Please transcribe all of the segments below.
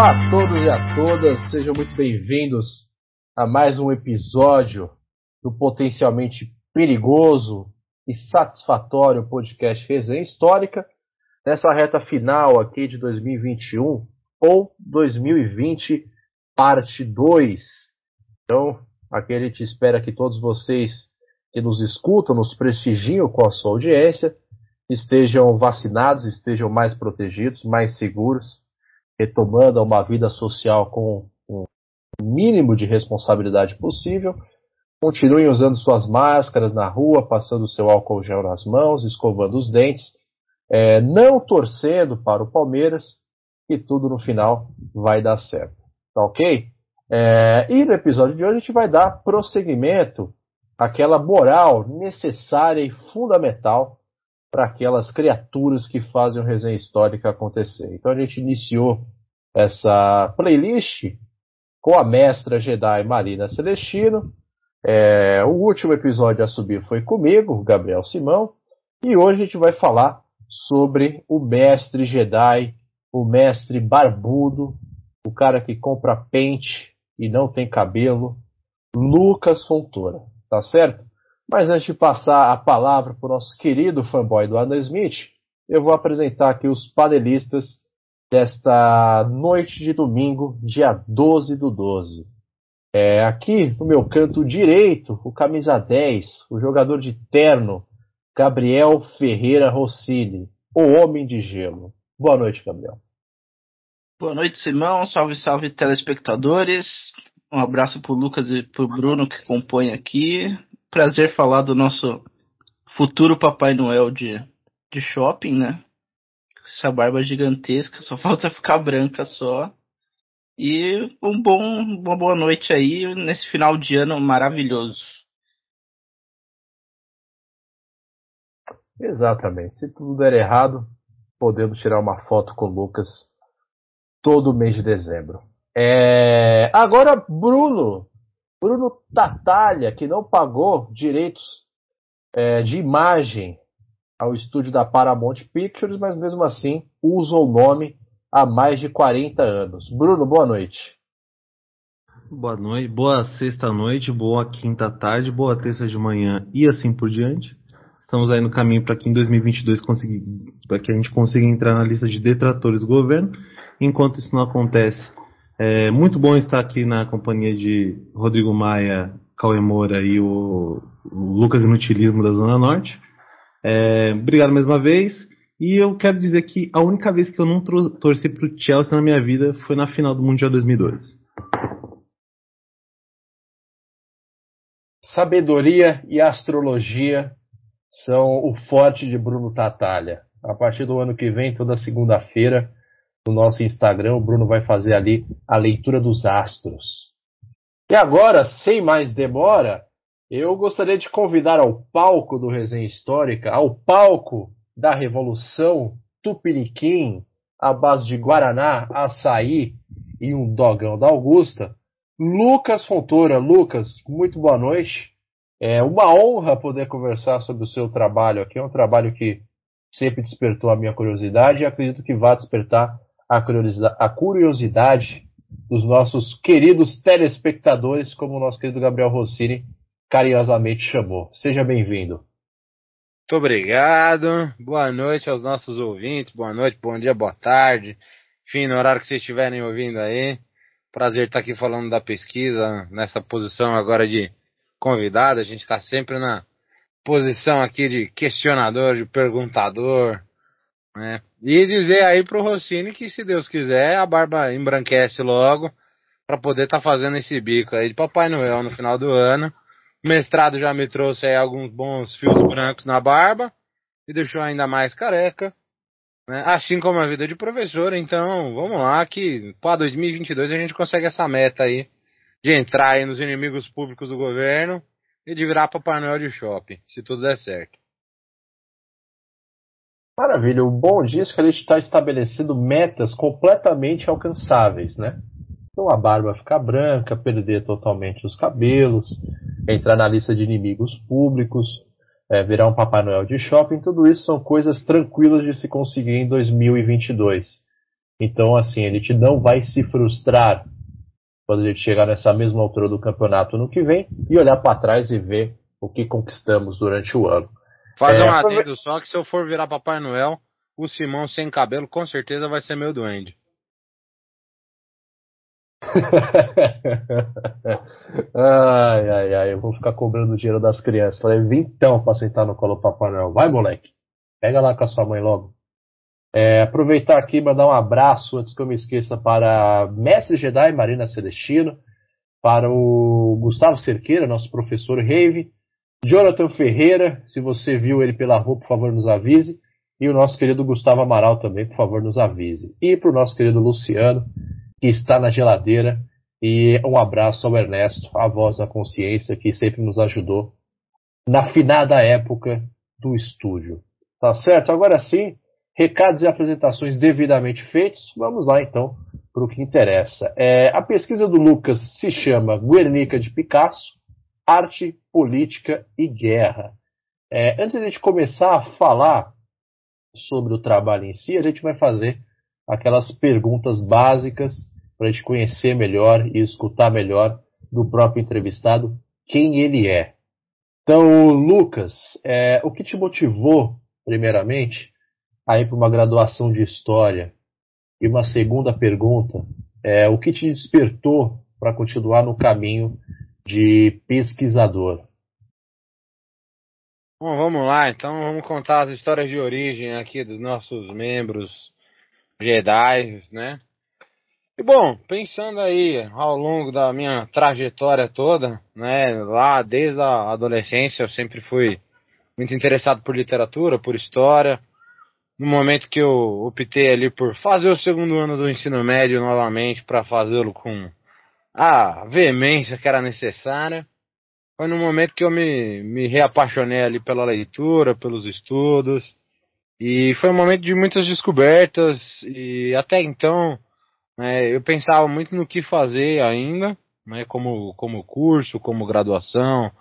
Olá a todos e a todas, sejam muito bem-vindos a mais um episódio do potencialmente perigoso e satisfatório podcast Resenha Histórica, nessa reta final aqui de 2021 ou 2020, parte 2. Então, aqui a gente espera que todos vocês que nos escutam, nos prestigiam com a sua audiência, estejam vacinados, estejam mais protegidos, mais seguros retomando uma vida social com o mínimo de responsabilidade possível. Continuem usando suas máscaras na rua, passando seu álcool gel nas mãos, escovando os dentes, é, não torcendo para o Palmeiras, e tudo no final vai dar certo. Tá ok? É, e no episódio de hoje a gente vai dar prosseguimento àquela moral necessária e fundamental para aquelas criaturas que fazem o resenha histórica acontecer. Então a gente iniciou essa playlist com a mestra Jedi Marina Celestino. É, o último episódio a subir foi comigo, Gabriel Simão, e hoje a gente vai falar sobre o mestre Jedi, o mestre barbudo, o cara que compra pente e não tem cabelo, Lucas Fontoura, tá certo? Mas antes de passar a palavra para o nosso querido fanboy do Adam Smith, eu vou apresentar aqui os panelistas desta noite de domingo, dia 12 do 12. É, aqui no meu canto direito, o camisa 10, o jogador de terno, Gabriel Ferreira Rossini, o homem de gelo. Boa noite, Gabriel. Boa noite, Simão. Salve, salve, telespectadores. Um abraço pro Lucas e pro Bruno que compõem aqui prazer falar do nosso futuro Papai Noel de, de shopping, né? Essa barba gigantesca, só falta ficar branca só. E um bom, uma boa noite aí nesse final de ano maravilhoso. Exatamente. Se tudo der errado, podemos tirar uma foto com o Lucas todo mês de dezembro. É... Agora, Bruno, Bruno Tatalha, que não pagou direitos é, de imagem ao estúdio da Paramount Pictures, mas mesmo assim usa o nome há mais de 40 anos. Bruno, boa noite. Boa noite, boa sexta-noite, boa quinta-tarde, boa terça de manhã e assim por diante. Estamos aí no caminho para que em 2022 para que a gente consiga entrar na lista de detratores do governo. Enquanto isso não acontece, é muito bom estar aqui na companhia de Rodrigo Maia, Cauê Moura e o, o Lucas Inutilismo da Zona Norte. É, obrigado mais uma vez. E eu quero dizer que a única vez que eu não torci para o Chelsea na minha vida foi na final do Mundial 2002. Sabedoria e astrologia são o forte de Bruno Tatalha. A partir do ano que vem, toda segunda-feira, no nosso Instagram, o Bruno vai fazer ali a leitura dos astros. E agora, sem mais demora, eu gostaria de convidar ao palco do Resenha Histórica, ao palco da Revolução Tupiniquim, à base de Guaraná, açaí e um dogão da Augusta, Lucas Fontoura. Lucas, muito boa noite. É uma honra poder conversar sobre o seu trabalho aqui. É um trabalho que sempre despertou a minha curiosidade e acredito que vai despertar a curiosidade dos nossos queridos telespectadores, como o nosso querido Gabriel Rossini carinhosamente chamou. Seja bem-vindo. Muito obrigado. Boa noite aos nossos ouvintes. Boa noite, bom dia, boa tarde. Enfim, no horário que vocês estiverem ouvindo aí. Prazer estar aqui falando da pesquisa, nessa posição agora de convidado. A gente está sempre na posição aqui de questionador, de perguntador, né? E dizer aí pro Rossini que se Deus quiser a barba embranquece logo para poder estar tá fazendo esse bico aí de Papai Noel no final do ano. O mestrado já me trouxe aí alguns bons fios brancos na barba e deixou ainda mais careca. Né? Assim como a vida de professor, então vamos lá que para 2022 a gente consegue essa meta aí de entrar aí nos inimigos públicos do governo e de virar Papai Noel de shopping, se tudo der certo. Maravilha. O bom disso é que a gente está estabelecendo metas completamente alcançáveis, né? Então a barba ficar branca, perder totalmente os cabelos, entrar na lista de inimigos públicos, é, virar um Papai Noel de shopping, tudo isso são coisas tranquilas de se conseguir em 2022. Então, assim, a gente não vai se frustrar quando a gente chegar nessa mesma altura do campeonato no que vem e olhar para trás e ver o que conquistamos durante o ano. Faz é, um adendo só que se eu for virar Papai Noel, o Simão sem cabelo com certeza vai ser meu duende. ai, ai, ai, eu vou ficar cobrando o dinheiro das crianças. Falei, vim então pra sentar no colo do Papai Noel. Vai, moleque. Pega lá com a sua mãe logo. É, aproveitar aqui e mandar um abraço, antes que eu me esqueça, para Mestre Jedi Marina Celestino, para o Gustavo Cerqueira, nosso professor Rave, Jonathan Ferreira, se você viu ele pela rua, por favor, nos avise. E o nosso querido Gustavo Amaral também, por favor, nos avise. E para o nosso querido Luciano, que está na geladeira. E um abraço ao Ernesto, a voz da consciência, que sempre nos ajudou na finada época do estúdio. Tá certo? Agora sim, recados e apresentações devidamente feitos. Vamos lá então para o que interessa. É, a pesquisa do Lucas se chama Guernica de Picasso, Arte, Política e Guerra. É, antes de a gente começar a falar sobre o trabalho em si, a gente vai fazer aquelas perguntas básicas para a gente conhecer melhor e escutar melhor do próprio entrevistado quem ele é. Então, Lucas, é, o que te motivou, primeiramente, a ir para uma graduação de História? E uma segunda pergunta, é, o que te despertou para continuar no caminho de pesquisador? Bom, vamos lá, então vamos contar as histórias de origem aqui dos nossos membros Jedi, né? E bom, pensando aí ao longo da minha trajetória toda, né, lá desde a adolescência eu sempre fui muito interessado por literatura, por história. No momento que eu optei ali por fazer o segundo ano do ensino médio novamente para fazê-lo com a veemência que era necessária, foi no momento que eu me, me reapaixonei ali pela leitura, pelos estudos. E foi um momento de muitas descobertas e até então né, eu pensava muito no que fazer ainda, né, como, como curso, como graduação,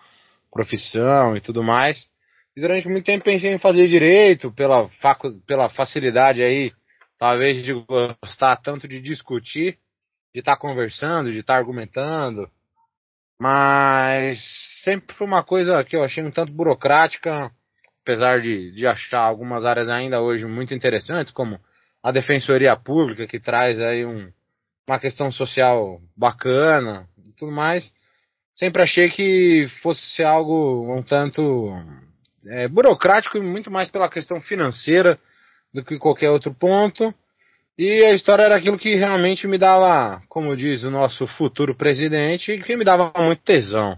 profissão e tudo mais. E durante muito tempo pensei em fazer direito pela, facu pela facilidade aí, talvez de gostar tanto de discutir, de estar tá conversando, de estar tá argumentando, mas sempre foi uma coisa que eu achei um tanto burocrática, apesar de, de achar algumas áreas ainda hoje muito interessantes, como a defensoria pública, que traz aí um, uma questão social bacana e tudo mais. Sempre achei que fosse algo um tanto é, burocrático e muito mais pela questão financeira do que qualquer outro ponto. E a história era aquilo que realmente me dava, como diz o nosso futuro presidente, que me dava muito tesão,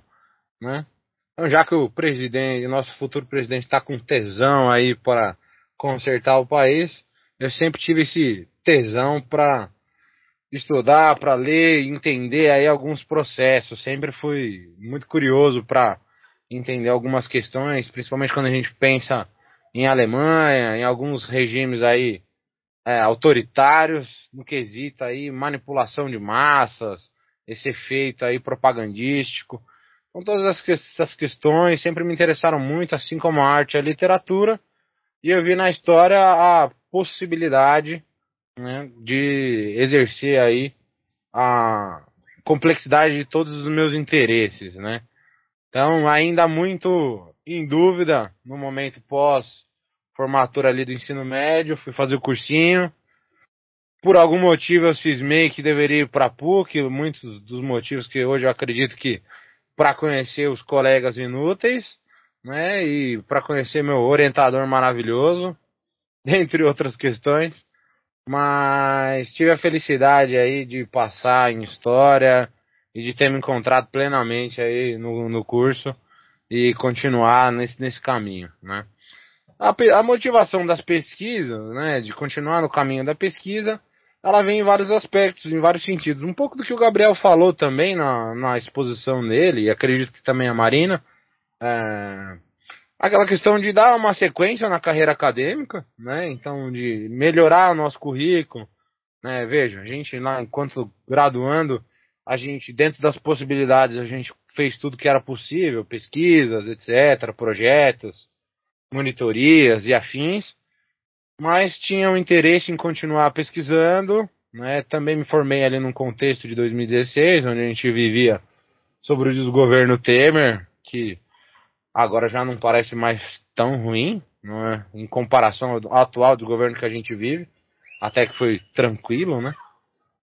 né? Então, já que o presidente, nosso futuro presidente está com tesão aí para consertar o país, eu sempre tive esse tesão para estudar, para ler, entender aí alguns processos. Sempre fui muito curioso para entender algumas questões, principalmente quando a gente pensa em Alemanha, em alguns regimes aí é, autoritários no quesito aí manipulação de massas, esse efeito aí propagandístico. Então todas essas questões sempre me interessaram muito, assim como a arte e a literatura, e eu vi na história a possibilidade né, de exercer aí a complexidade de todos os meus interesses, né? Então, ainda muito em dúvida no momento pós formatura ali do ensino médio, fui fazer o cursinho. Por algum motivo eu cismei que deveria ir para PUC, muitos dos motivos que hoje eu acredito que para conhecer os colegas inúteis, né, e para conhecer meu orientador maravilhoso, dentre outras questões. Mas tive a felicidade aí de passar em história e de ter me encontrado plenamente aí no, no curso e continuar nesse, nesse caminho, né a, a motivação das pesquisas, né, de continuar no caminho da pesquisa, ela vem em vários aspectos, em vários sentidos. Um pouco do que o Gabriel falou também na, na exposição dele, e acredito que também a Marina, é, aquela questão de dar uma sequência na carreira acadêmica, né, então de melhorar o nosso currículo, né, veja, a gente lá enquanto graduando, a gente, dentro das possibilidades, a gente fez tudo que era possível, pesquisas, etc., projetos, monitorias e afins, mas tinha um interesse em continuar pesquisando, né? Também me formei ali num contexto de 2016, onde a gente vivia sobre o desgoverno Temer, que agora já não parece mais tão ruim, não é? Em comparação ao atual do governo que a gente vive, até que foi tranquilo, né?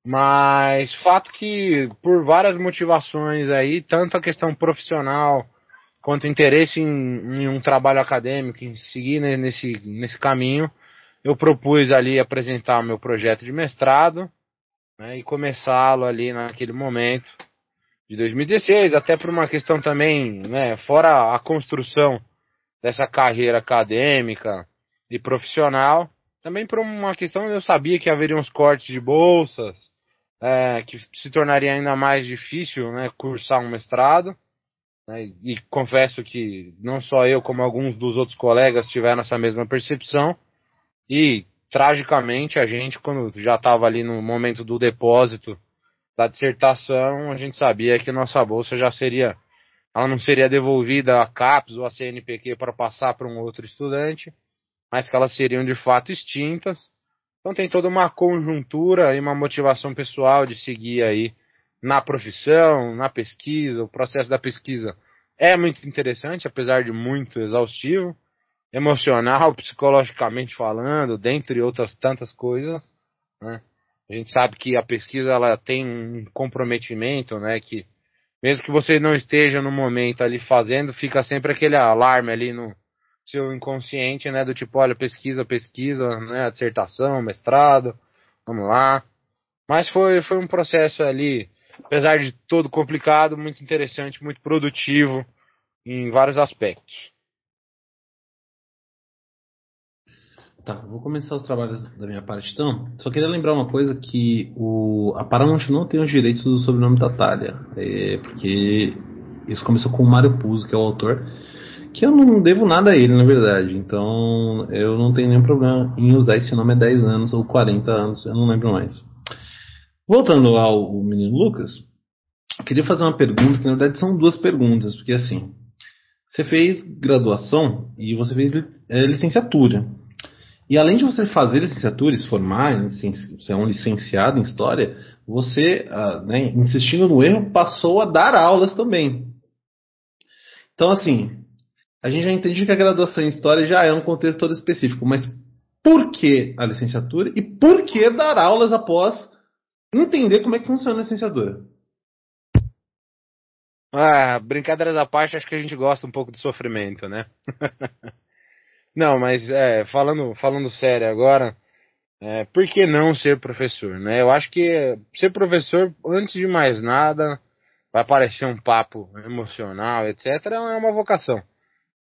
Mas fato que por várias motivações aí, tanto a questão profissional quanto interesse em, em um trabalho acadêmico, em seguir nesse, nesse caminho, eu propus ali apresentar o meu projeto de mestrado né, e começá-lo ali naquele momento de 2016, até por uma questão também, né, fora a construção dessa carreira acadêmica e profissional, também por uma questão eu sabia que haveria uns cortes de bolsas, é, que se tornaria ainda mais difícil né, cursar um mestrado. Né, e confesso que não só eu, como alguns dos outros colegas tiveram essa mesma percepção. E, tragicamente, a gente, quando já estava ali no momento do depósito da dissertação, a gente sabia que nossa bolsa já seria, ela não seria devolvida à CAPES ou à CNPq para passar para um outro estudante, mas que elas seriam de fato extintas. Então tem toda uma conjuntura e uma motivação pessoal de seguir aí na profissão, na pesquisa, o processo da pesquisa é muito interessante, apesar de muito exaustivo emocional, psicologicamente falando, dentre outras tantas coisas, né? A gente sabe que a pesquisa ela tem um comprometimento, né? Que mesmo que você não esteja no momento ali fazendo, fica sempre aquele alarme ali no seu inconsciente, né? Do tipo, olha, pesquisa, pesquisa, né? Dissertação, mestrado, vamos lá. Mas foi, foi um processo ali, apesar de todo complicado, muito interessante, muito produtivo em vários aspectos. Tá, vou começar os trabalhos da minha parte então. Só queria lembrar uma coisa que o, a Paramount não tem os direitos do sobrenome da Talia. É, porque isso começou com o Mario Puzo, que é o autor. Que eu não devo nada a ele, na verdade. Então eu não tenho nenhum problema em usar esse nome há 10 anos ou 40 anos, eu não lembro mais. Voltando ao menino Lucas, queria fazer uma pergunta, que na verdade são duas perguntas, porque assim, você fez graduação e você fez é, licenciatura. E além de você fazer licenciatura, se formar, você é um licenciado em História, você, uh, né, insistindo no erro, passou a dar aulas também. Então, assim, a gente já entende que a graduação em História já é um contexto todo específico, mas por que a licenciatura e por que dar aulas após entender como é que funciona a licenciatura? Ah, brincadeiras à parte, acho que a gente gosta um pouco de sofrimento, né? não, mas é, falando, falando sério agora, é, por que não ser professor, né? Eu acho que ser professor, antes de mais nada, vai parecer um papo emocional, etc. É uma vocação.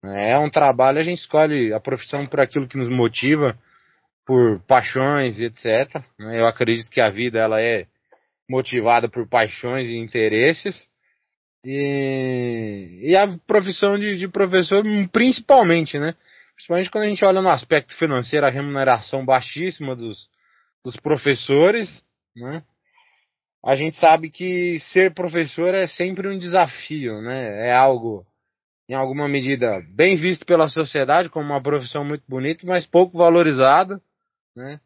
É um trabalho, a gente escolhe a profissão por aquilo que nos motiva, por paixões, etc. Né? Eu acredito que a vida ela é motivada por paixões e interesses. E, e a profissão de, de, professor, principalmente, né? Principalmente quando a gente olha no aspecto financeiro, a remuneração baixíssima dos, dos professores, né? A gente sabe que ser professor é sempre um desafio, né? É algo, em alguma medida, bem visto pela sociedade como uma profissão muito bonita, mas pouco valorizada, né?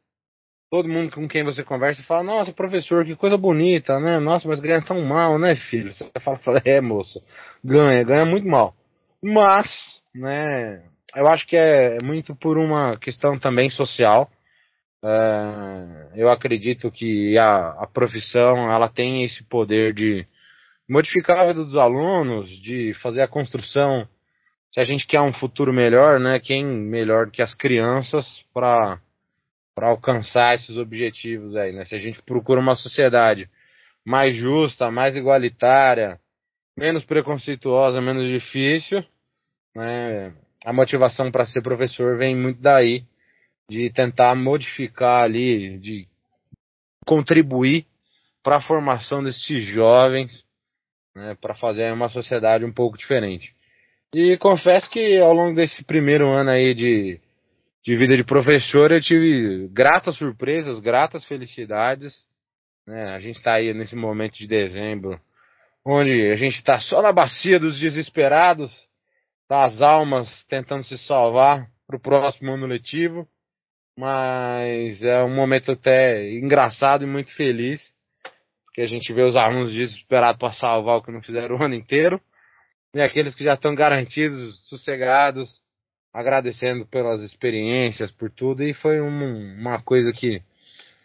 todo mundo com quem você conversa fala, nossa, professor, que coisa bonita, né? Nossa, mas ganha tão mal, né, filho? Você fala, fala é, moço, ganha, ganha muito mal. Mas, né, eu acho que é muito por uma questão também social. É, eu acredito que a, a profissão, ela tem esse poder de modificar a vida dos alunos, de fazer a construção. Se a gente quer um futuro melhor, né, quem melhor que as crianças para para alcançar esses objetivos aí, né? Se a gente procura uma sociedade mais justa, mais igualitária, menos preconceituosa, menos difícil, né? A motivação para ser professor vem muito daí, de tentar modificar ali, de contribuir para a formação desses jovens, né, para fazer uma sociedade um pouco diferente. E confesso que ao longo desse primeiro ano aí de de vida de professor, eu tive gratas surpresas, gratas felicidades. Né? A gente está aí nesse momento de dezembro, onde a gente está só na bacia dos desesperados, das almas tentando se salvar para o próximo ano letivo. mas é um momento até engraçado e muito feliz, porque a gente vê os alunos desesperados para salvar o que não fizeram o ano inteiro, e aqueles que já estão garantidos, sossegados, agradecendo pelas experiências, por tudo, e foi um, uma coisa que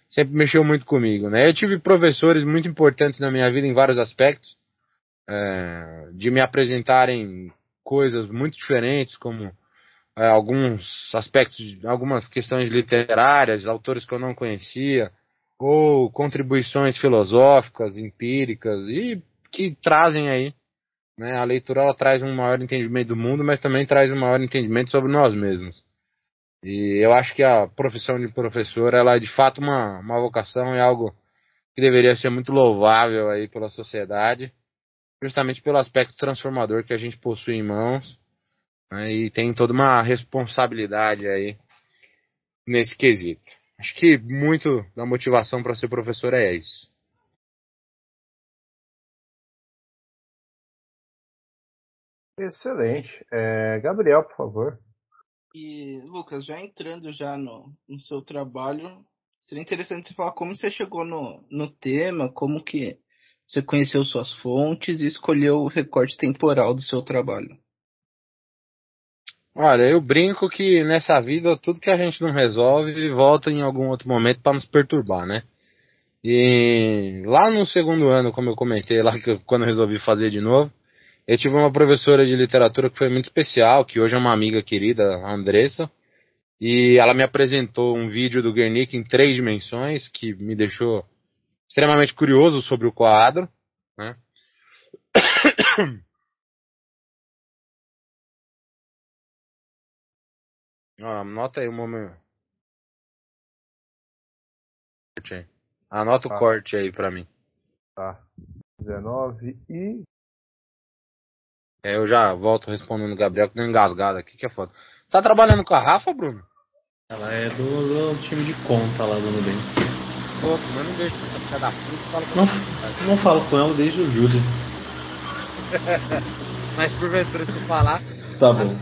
sempre mexeu muito comigo, né? Eu tive professores muito importantes na minha vida em vários aspectos, é, de me apresentarem coisas muito diferentes, como é, alguns aspectos, algumas questões literárias, autores que eu não conhecia, ou contribuições filosóficas, empíricas, e que trazem aí, né, a leitura ela traz um maior entendimento do mundo, mas também traz um maior entendimento sobre nós mesmos. E eu acho que a profissão de professor, ela é de fato uma, uma vocação, é algo que deveria ser muito louvável aí pela sociedade, justamente pelo aspecto transformador que a gente possui em mãos, né, e tem toda uma responsabilidade aí nesse quesito. Acho que muito da motivação para ser professor é isso. Excelente. É, Gabriel, por favor. E, Lucas, já entrando já no, no seu trabalho, seria interessante você falar como você chegou no, no tema, como que você conheceu suas fontes e escolheu o recorte temporal do seu trabalho. Olha, eu brinco que nessa vida tudo que a gente não resolve volta em algum outro momento para nos perturbar, né? E lá no segundo ano, como eu comentei lá que eu, quando eu resolvi fazer de novo, eu tive uma professora de literatura que foi muito especial, que hoje é uma amiga querida, a Andressa, e ela me apresentou um vídeo do Guernica em três dimensões que me deixou extremamente curioso sobre o quadro, né? anota aí um momento. Anota tá. o corte aí pra mim. Tá. 19 e. É, eu já volto respondendo o Gabriel, que deu engasgado aqui, que é foda. Tá trabalhando com a Rafa, Bruno? Ela é do, do time de conta lá do Nubank. Pô, mas não vejo essa filha da puta, fala com não, não falo com ela desde o julho. mas porventura se falar. Tá bom.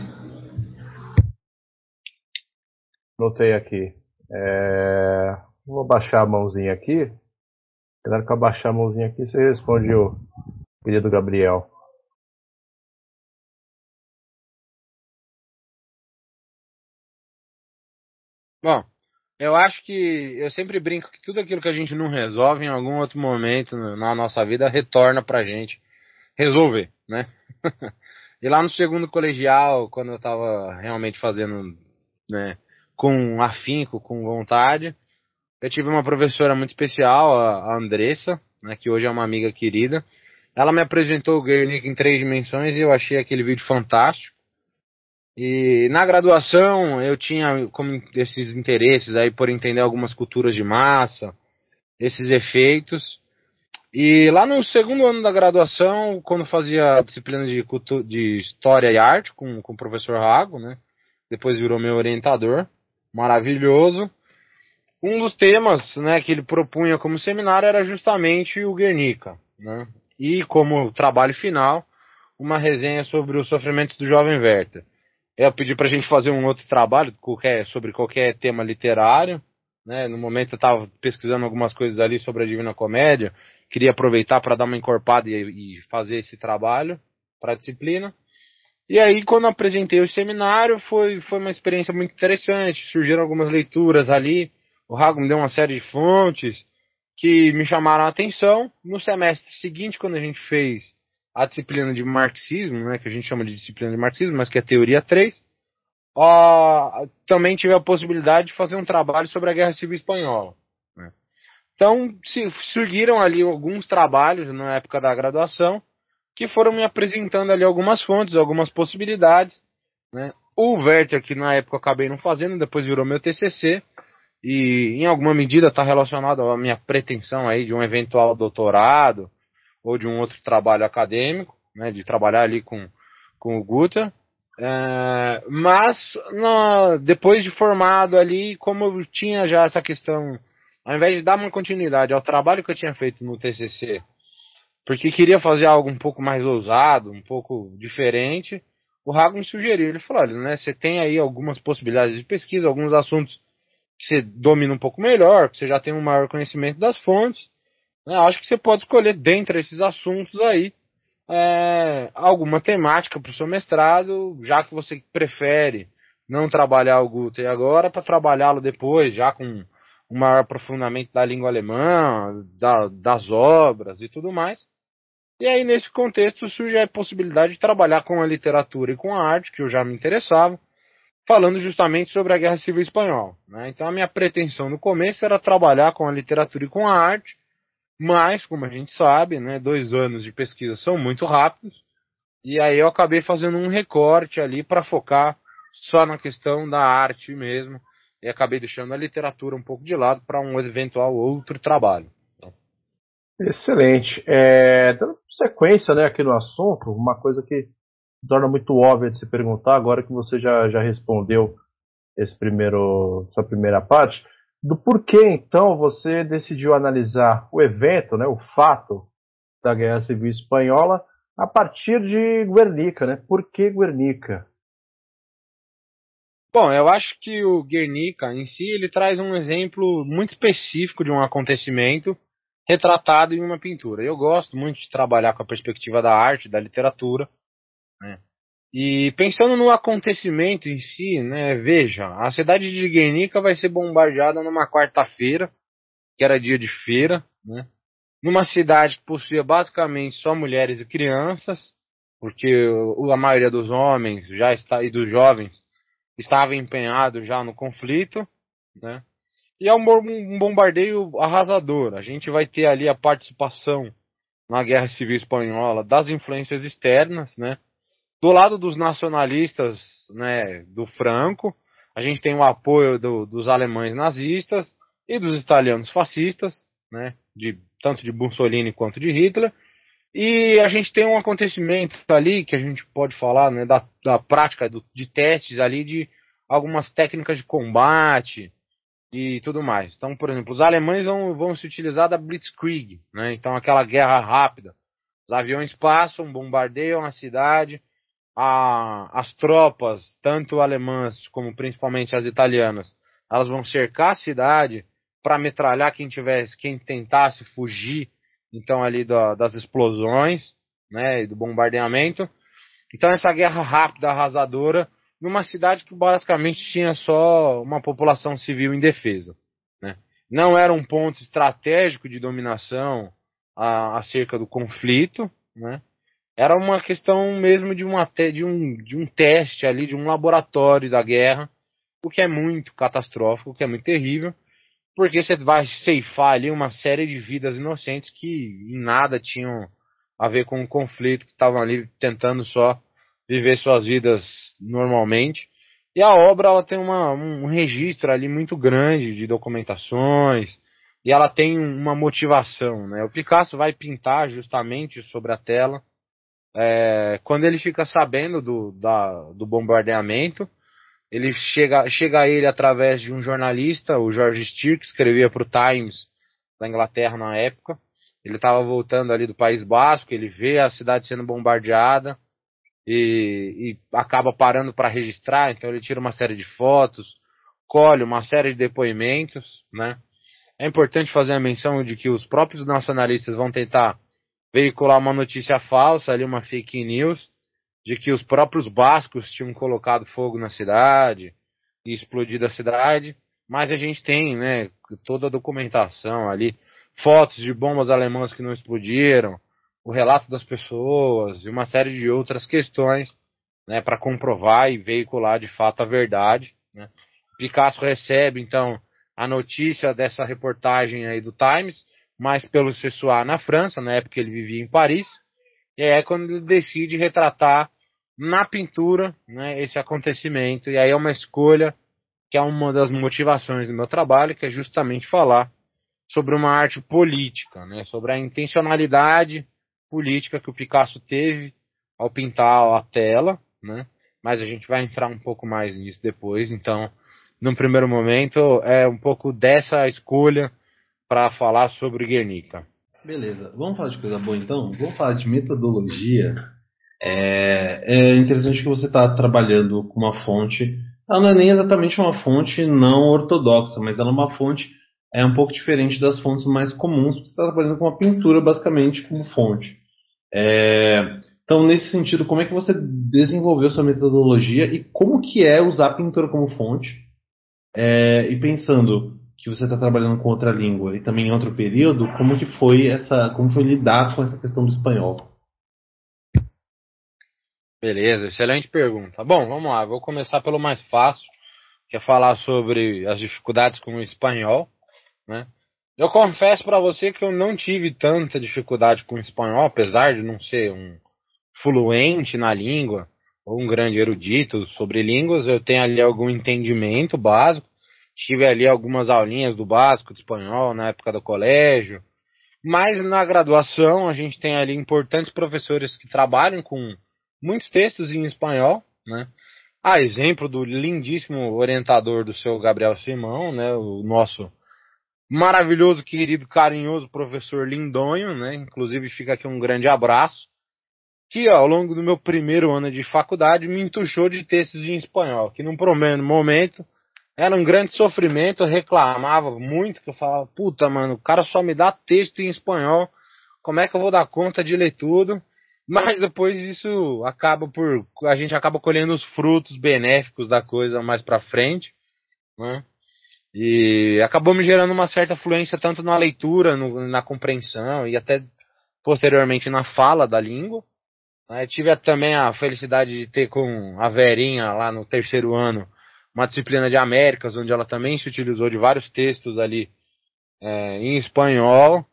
Notei aqui. É... Vou baixar a mãozinha aqui. Na que eu baixar a mãozinha aqui, você responde o querido Gabriel. Bom, eu acho que eu sempre brinco que tudo aquilo que a gente não resolve em algum outro momento na nossa vida retorna pra gente resolver, né? e lá no segundo colegial, quando eu tava realmente fazendo, né, com afinco, com vontade. Eu tive uma professora muito especial, a Andressa, né, que hoje é uma amiga querida. Ela me apresentou o Guernica em três dimensões e eu achei aquele vídeo fantástico. E na graduação eu tinha como esses interesses aí por entender algumas culturas de massa, esses efeitos. E lá no segundo ano da graduação, quando fazia a disciplina de, de História e Arte com, com o professor Rago, né? Depois virou meu orientador maravilhoso. Um dos temas né, que ele propunha como seminário era justamente o Guernica. Né? E como trabalho final, uma resenha sobre o sofrimento do jovem Werther. Eu pedi para a gente fazer um outro trabalho qualquer, sobre qualquer tema literário. Né? No momento eu estava pesquisando algumas coisas ali sobre a Divina Comédia. Queria aproveitar para dar uma encorpada e, e fazer esse trabalho para a disciplina. E aí, quando apresentei o seminário, foi, foi uma experiência muito interessante. Surgiram algumas leituras ali. O Rago me deu uma série de fontes que me chamaram a atenção. No semestre seguinte, quando a gente fez a disciplina de marxismo, né, que a gente chama de disciplina de marxismo, mas que é teoria 3, ó, também tive a possibilidade de fazer um trabalho sobre a Guerra Civil Espanhola. Né. Então, se, surgiram ali alguns trabalhos na época da graduação que foram me apresentando ali algumas fontes, algumas possibilidades, né? O Werther, que na época eu acabei não fazendo, depois virou meu TCC, e em alguma medida está relacionado à minha pretensão aí de um eventual doutorado, ou de um outro trabalho acadêmico, né, de trabalhar ali com, com o Guta. É, mas no, depois de formado ali, como eu tinha já essa questão, ao invés de dar uma continuidade ao trabalho que eu tinha feito no TCC porque queria fazer algo um pouco mais ousado, um pouco diferente. O Rago me sugeriu, ele falou, olha, né, você tem aí algumas possibilidades de pesquisa, alguns assuntos que você domina um pouco melhor, que você já tem um maior conhecimento das fontes, né, acho que você pode escolher dentre esses assuntos aí é, alguma temática para o seu mestrado, já que você prefere não trabalhar o Goethe agora para trabalhá-lo depois, já com um maior aprofundamento da língua alemã, da, das obras e tudo mais. E aí, nesse contexto, surge a possibilidade de trabalhar com a literatura e com a arte, que eu já me interessava, falando justamente sobre a Guerra Civil Espanhola. Né? Então, a minha pretensão no começo era trabalhar com a literatura e com a arte, mas, como a gente sabe, né, dois anos de pesquisa são muito rápidos, e aí eu acabei fazendo um recorte ali para focar só na questão da arte mesmo, e acabei deixando a literatura um pouco de lado para um eventual outro trabalho. Excelente. É, dando sequência né, aqui no assunto, uma coisa que se torna muito óbvia de se perguntar, agora que você já, já respondeu esse primeiro, sua primeira parte, do porquê então você decidiu analisar o evento, né, o fato da Guerra Civil Espanhola a partir de Guernica, né? Por que Guernica? Bom, eu acho que o Guernica em si ele traz um exemplo muito específico de um acontecimento retratado em uma pintura. Eu gosto muito de trabalhar com a perspectiva da arte, da literatura. Né? E pensando no acontecimento em si, né, veja, a cidade de Guernica vai ser bombardeada numa quarta-feira, que era dia de feira, né, numa cidade que possuía basicamente só mulheres e crianças, porque a maioria dos homens já está e dos jovens estava empenhado já no conflito, né? E é um bombardeio arrasador. A gente vai ter ali a participação na Guerra Civil Espanhola das influências externas, né? Do lado dos nacionalistas, né, do Franco, a gente tem o apoio do, dos alemães nazistas e dos italianos fascistas, né? De, tanto de Mussolini quanto de Hitler. E a gente tem um acontecimento ali que a gente pode falar né, da, da prática do, de testes ali de algumas técnicas de combate, e tudo mais. Então, por exemplo, os alemães vão, vão se utilizar da Blitzkrieg, né? Então, aquela guerra rápida. Os aviões passam, bombardeiam a cidade, a, as tropas, tanto alemãs como principalmente as italianas, elas vão cercar a cidade para metralhar quem tivesse, quem tentasse fugir, então ali do, das explosões, né, e do bombardeamento. Então essa guerra rápida, arrasadora, numa cidade que basicamente tinha só uma população civil indefesa. Né? Não era um ponto estratégico de dominação a, acerca do conflito, né? Era uma questão mesmo de, uma, de, um, de um teste ali, de um laboratório da guerra, o que é muito catastrófico, o que é muito terrível, porque você vai ceifar ali uma série de vidas inocentes que em nada tinham a ver com o conflito, que estavam ali tentando só viver suas vidas normalmente. E a obra ela tem uma, um registro ali muito grande de documentações e ela tem uma motivação. Né? O Picasso vai pintar justamente sobre a tela é, quando ele fica sabendo do, da, do bombardeamento. Ele chega, chega a ele através de um jornalista, o George Steer, que escrevia para o Times da Inglaterra na época. Ele estava voltando ali do País Basco, ele vê a cidade sendo bombardeada e, e acaba parando para registrar, então ele tira uma série de fotos, colhe uma série de depoimentos, né? É importante fazer a menção de que os próprios nacionalistas vão tentar veicular uma notícia falsa, ali uma fake news, de que os próprios bascos tinham colocado fogo na cidade e explodido a cidade, mas a gente tem, né, toda a documentação ali, fotos de bombas alemãs que não explodiram, o relato das pessoas e uma série de outras questões né, para comprovar e veicular de fato a verdade. Né. Picasso recebe então a notícia dessa reportagem aí do Times, mais pelo Cessoir na França, na época ele vivia em Paris, e é quando ele decide retratar na pintura né, esse acontecimento, e aí é uma escolha que é uma das motivações do meu trabalho, que é justamente falar sobre uma arte política, né, sobre a intencionalidade política que o Picasso teve ao pintar a tela, né? Mas a gente vai entrar um pouco mais nisso depois. Então, num primeiro momento, é um pouco dessa escolha para falar sobre Guernica. Beleza, vamos falar de coisa boa então? Vamos falar de metodologia. É, é interessante que você está trabalhando com uma fonte ela não é nem exatamente uma fonte não ortodoxa, mas ela é uma fonte é um pouco diferente das fontes mais comuns, porque você está trabalhando com uma pintura basicamente como fonte. É, então, nesse sentido, como é que você desenvolveu sua metodologia e como que é usar pintura como fonte? É, e pensando que você está trabalhando com outra língua e também em outro período, como que foi essa, como foi lidar com essa questão do espanhol? Beleza, excelente pergunta. Bom, vamos lá, vou começar pelo mais fácil, que é falar sobre as dificuldades com o espanhol, né? Eu confesso para você que eu não tive tanta dificuldade com o espanhol, apesar de não ser um fluente na língua ou um grande erudito sobre línguas, eu tenho ali algum entendimento básico. Tive ali algumas aulinhas do básico de espanhol na época do colégio. Mas na graduação a gente tem ali importantes professores que trabalham com muitos textos em espanhol, né? A exemplo do lindíssimo orientador do seu Gabriel Simão, né? O nosso maravilhoso, querido, carinhoso professor Lindonho, né? Inclusive fica aqui um grande abraço. Que ó, ao longo do meu primeiro ano de faculdade me entuchou de textos em espanhol, que num primeiro momento era um grande sofrimento, eu reclamava muito, que eu falava, puta mano, o cara só me dá texto em espanhol, como é que eu vou dar conta de ler tudo? Mas depois isso acaba por. A gente acaba colhendo os frutos benéficos da coisa mais pra frente. Né? E acabou me gerando uma certa fluência tanto na leitura, no, na compreensão e até posteriormente na fala da língua. Né? Tive também a felicidade de ter com a Verinha lá no terceiro ano uma disciplina de Américas, onde ela também se utilizou de vários textos ali é, em espanhol.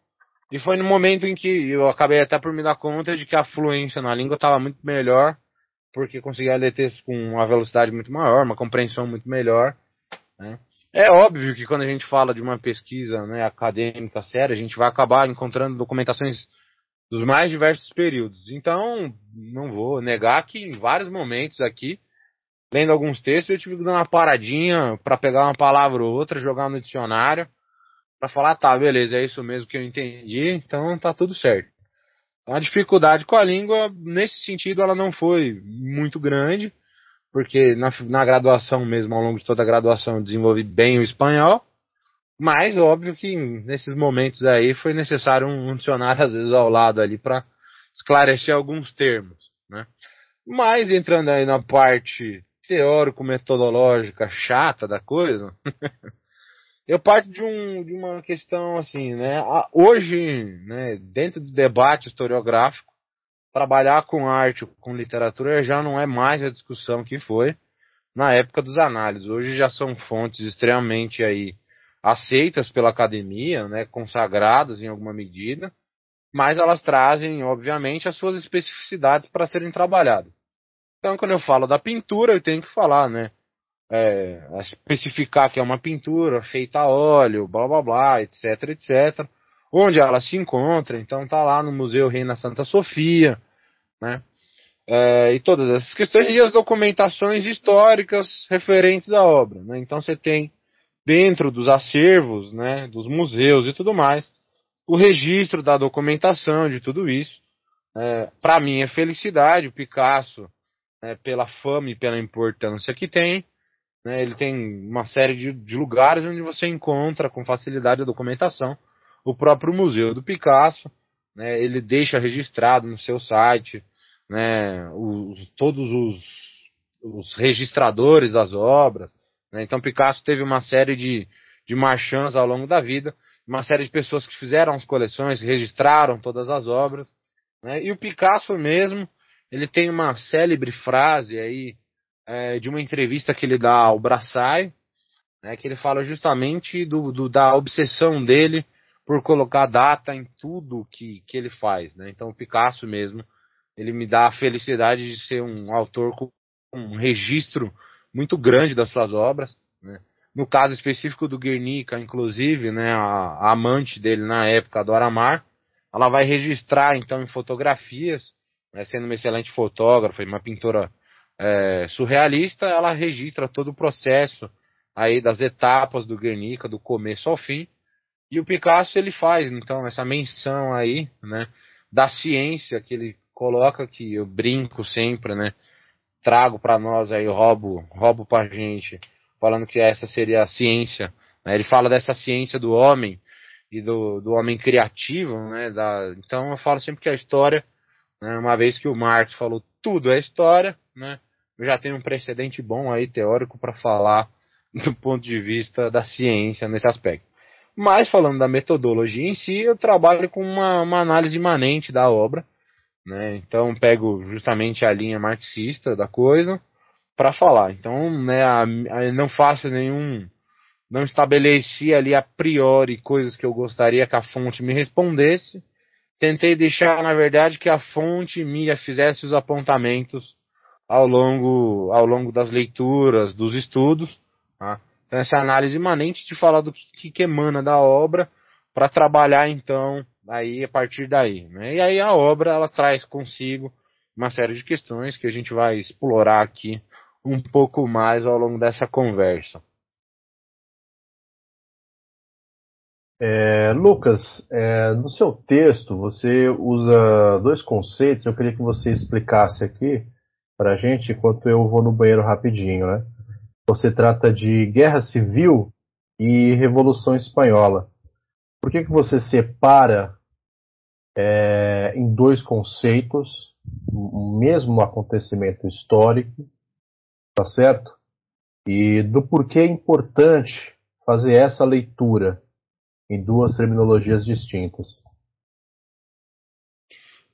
E foi no momento em que eu acabei até por me dar conta de que a fluência na língua estava muito melhor, porque conseguia ler textos com uma velocidade muito maior, uma compreensão muito melhor. Né? É óbvio que quando a gente fala de uma pesquisa né, acadêmica séria, a gente vai acabar encontrando documentações dos mais diversos períodos. Então, não vou negar que em vários momentos aqui, lendo alguns textos, eu tive que dar uma paradinha para pegar uma palavra ou outra, jogar no dicionário para falar, tá, beleza, é isso mesmo que eu entendi, então tá tudo certo. A dificuldade com a língua, nesse sentido, ela não foi muito grande, porque na, na graduação mesmo, ao longo de toda a graduação, eu desenvolvi bem o espanhol, mas óbvio que nesses momentos aí foi necessário um, um dicionário, às vezes, ao lado ali para esclarecer alguns termos, né? Mas entrando aí na parte teórico-metodológica chata da coisa, eu parto de, um, de uma questão assim, né? Hoje, né, dentro do debate historiográfico, trabalhar com arte, com literatura já não é mais a discussão que foi na época dos análises. Hoje já são fontes extremamente aí aceitas pela academia, né, consagradas em alguma medida, mas elas trazem, obviamente, as suas especificidades para serem trabalhadas. Então, quando eu falo da pintura, eu tenho que falar, né, é, especificar que é uma pintura feita a óleo, blá blá blá, etc, etc. Onde ela se encontra, então tá lá no Museu Reina Santa Sofia, né? É, e todas essas questões e as documentações históricas referentes à obra, né? Então você tem dentro dos acervos, né, dos museus e tudo mais, o registro da documentação de tudo isso. É, Para mim é felicidade, o Picasso, né, pela fama e pela importância que tem, né, ele tem uma série de, de lugares onde você encontra com facilidade a documentação. O próprio Museu do Picasso, né, ele deixa registrado no seu site né, os, todos os, os registradores das obras. Né, então Picasso teve uma série de, de marchands ao longo da vida, uma série de pessoas que fizeram as coleções, registraram todas as obras. Né, e o Picasso mesmo, ele tem uma célebre frase aí é, de uma entrevista que ele dá ao Braçai, né, que ele fala justamente do, do, da obsessão dele por colocar data em tudo que, que ele faz. Né? Então o Picasso mesmo, ele me dá a felicidade de ser um autor com um registro muito grande das suas obras. Né? No caso específico do Guernica, inclusive, né, a, a amante dele na época, Dora Mar, ela vai registrar então em fotografias, né, sendo uma excelente fotógrafa e uma pintora é, surrealista, ela registra todo o processo aí das etapas do Guernica, do começo ao fim. E o Picasso ele faz então essa menção aí, né, da ciência que ele coloca que eu brinco sempre, né, trago para nós aí, roubo, roubo pra gente, falando que essa seria a ciência. Né? Ele fala dessa ciência do homem e do, do homem criativo, né? Da, então eu falo sempre que a história, né? uma vez que o Marx falou tudo é história, né? Eu já tenho um precedente bom aí teórico para falar do ponto de vista da ciência nesse aspecto. Mas falando da metodologia em si, eu trabalho com uma, uma análise imanente da obra, né? Então pego justamente a linha marxista da coisa para falar. Então, né, a, a, não faço nenhum não estabeleci ali a priori coisas que eu gostaria que a fonte me respondesse. Tentei deixar, na verdade, que a fonte me fizesse os apontamentos ao longo, ao longo das leituras, dos estudos. Tá? Então, essa análise imanente de falar do que, que emana da obra para trabalhar, então, aí a partir daí. Né? E aí a obra ela traz consigo uma série de questões que a gente vai explorar aqui um pouco mais ao longo dessa conversa. É, Lucas, é, no seu texto você usa dois conceitos. Eu queria que você explicasse aqui para a gente enquanto eu vou no banheiro rapidinho, né? Você trata de guerra civil e revolução espanhola. Por que, que você separa é, em dois conceitos o mesmo acontecimento histórico, tá certo? E do porquê é importante fazer essa leitura em duas terminologias distintas.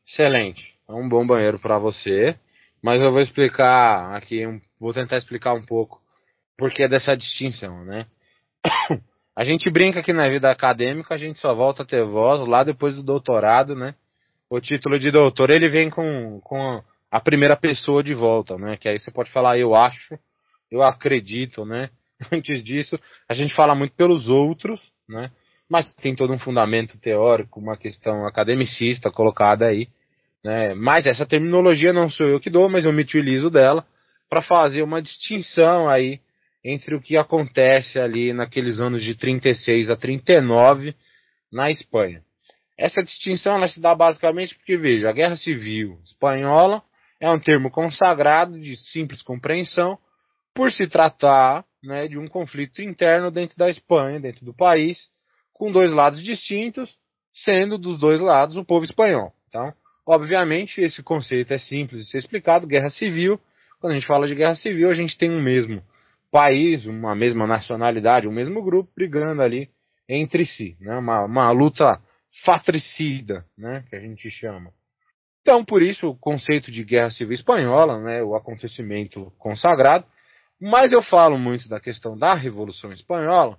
Excelente. É um bom banheiro para você, mas eu vou explicar aqui, vou tentar explicar um pouco por que dessa distinção, né? A gente brinca que na vida acadêmica a gente só volta a ter voz lá depois do doutorado, né? O título de doutor ele vem com, com a primeira pessoa de volta, né? Que aí você pode falar eu acho, eu acredito, né? Antes disso, a gente fala muito pelos outros, né? Mas tem todo um fundamento teórico, uma questão academicista colocada aí. Né? Mas essa terminologia não sou eu que dou, mas eu me utilizo dela para fazer uma distinção aí entre o que acontece ali naqueles anos de 36 a 39 na Espanha. Essa distinção ela se dá basicamente porque, veja, a Guerra Civil Espanhola é um termo consagrado de simples compreensão por se tratar né, de um conflito interno dentro da Espanha, dentro do país, com dois lados distintos, sendo dos dois lados o povo espanhol. Então, obviamente, esse conceito é simples de ser explicado. Guerra civil, quando a gente fala de guerra civil, a gente tem um mesmo país, uma mesma nacionalidade, um mesmo grupo brigando ali entre si, né? uma, uma luta fratricida, né? que a gente chama. Então, por isso, o conceito de guerra civil espanhola, né? o acontecimento consagrado, mas eu falo muito da questão da Revolução Espanhola,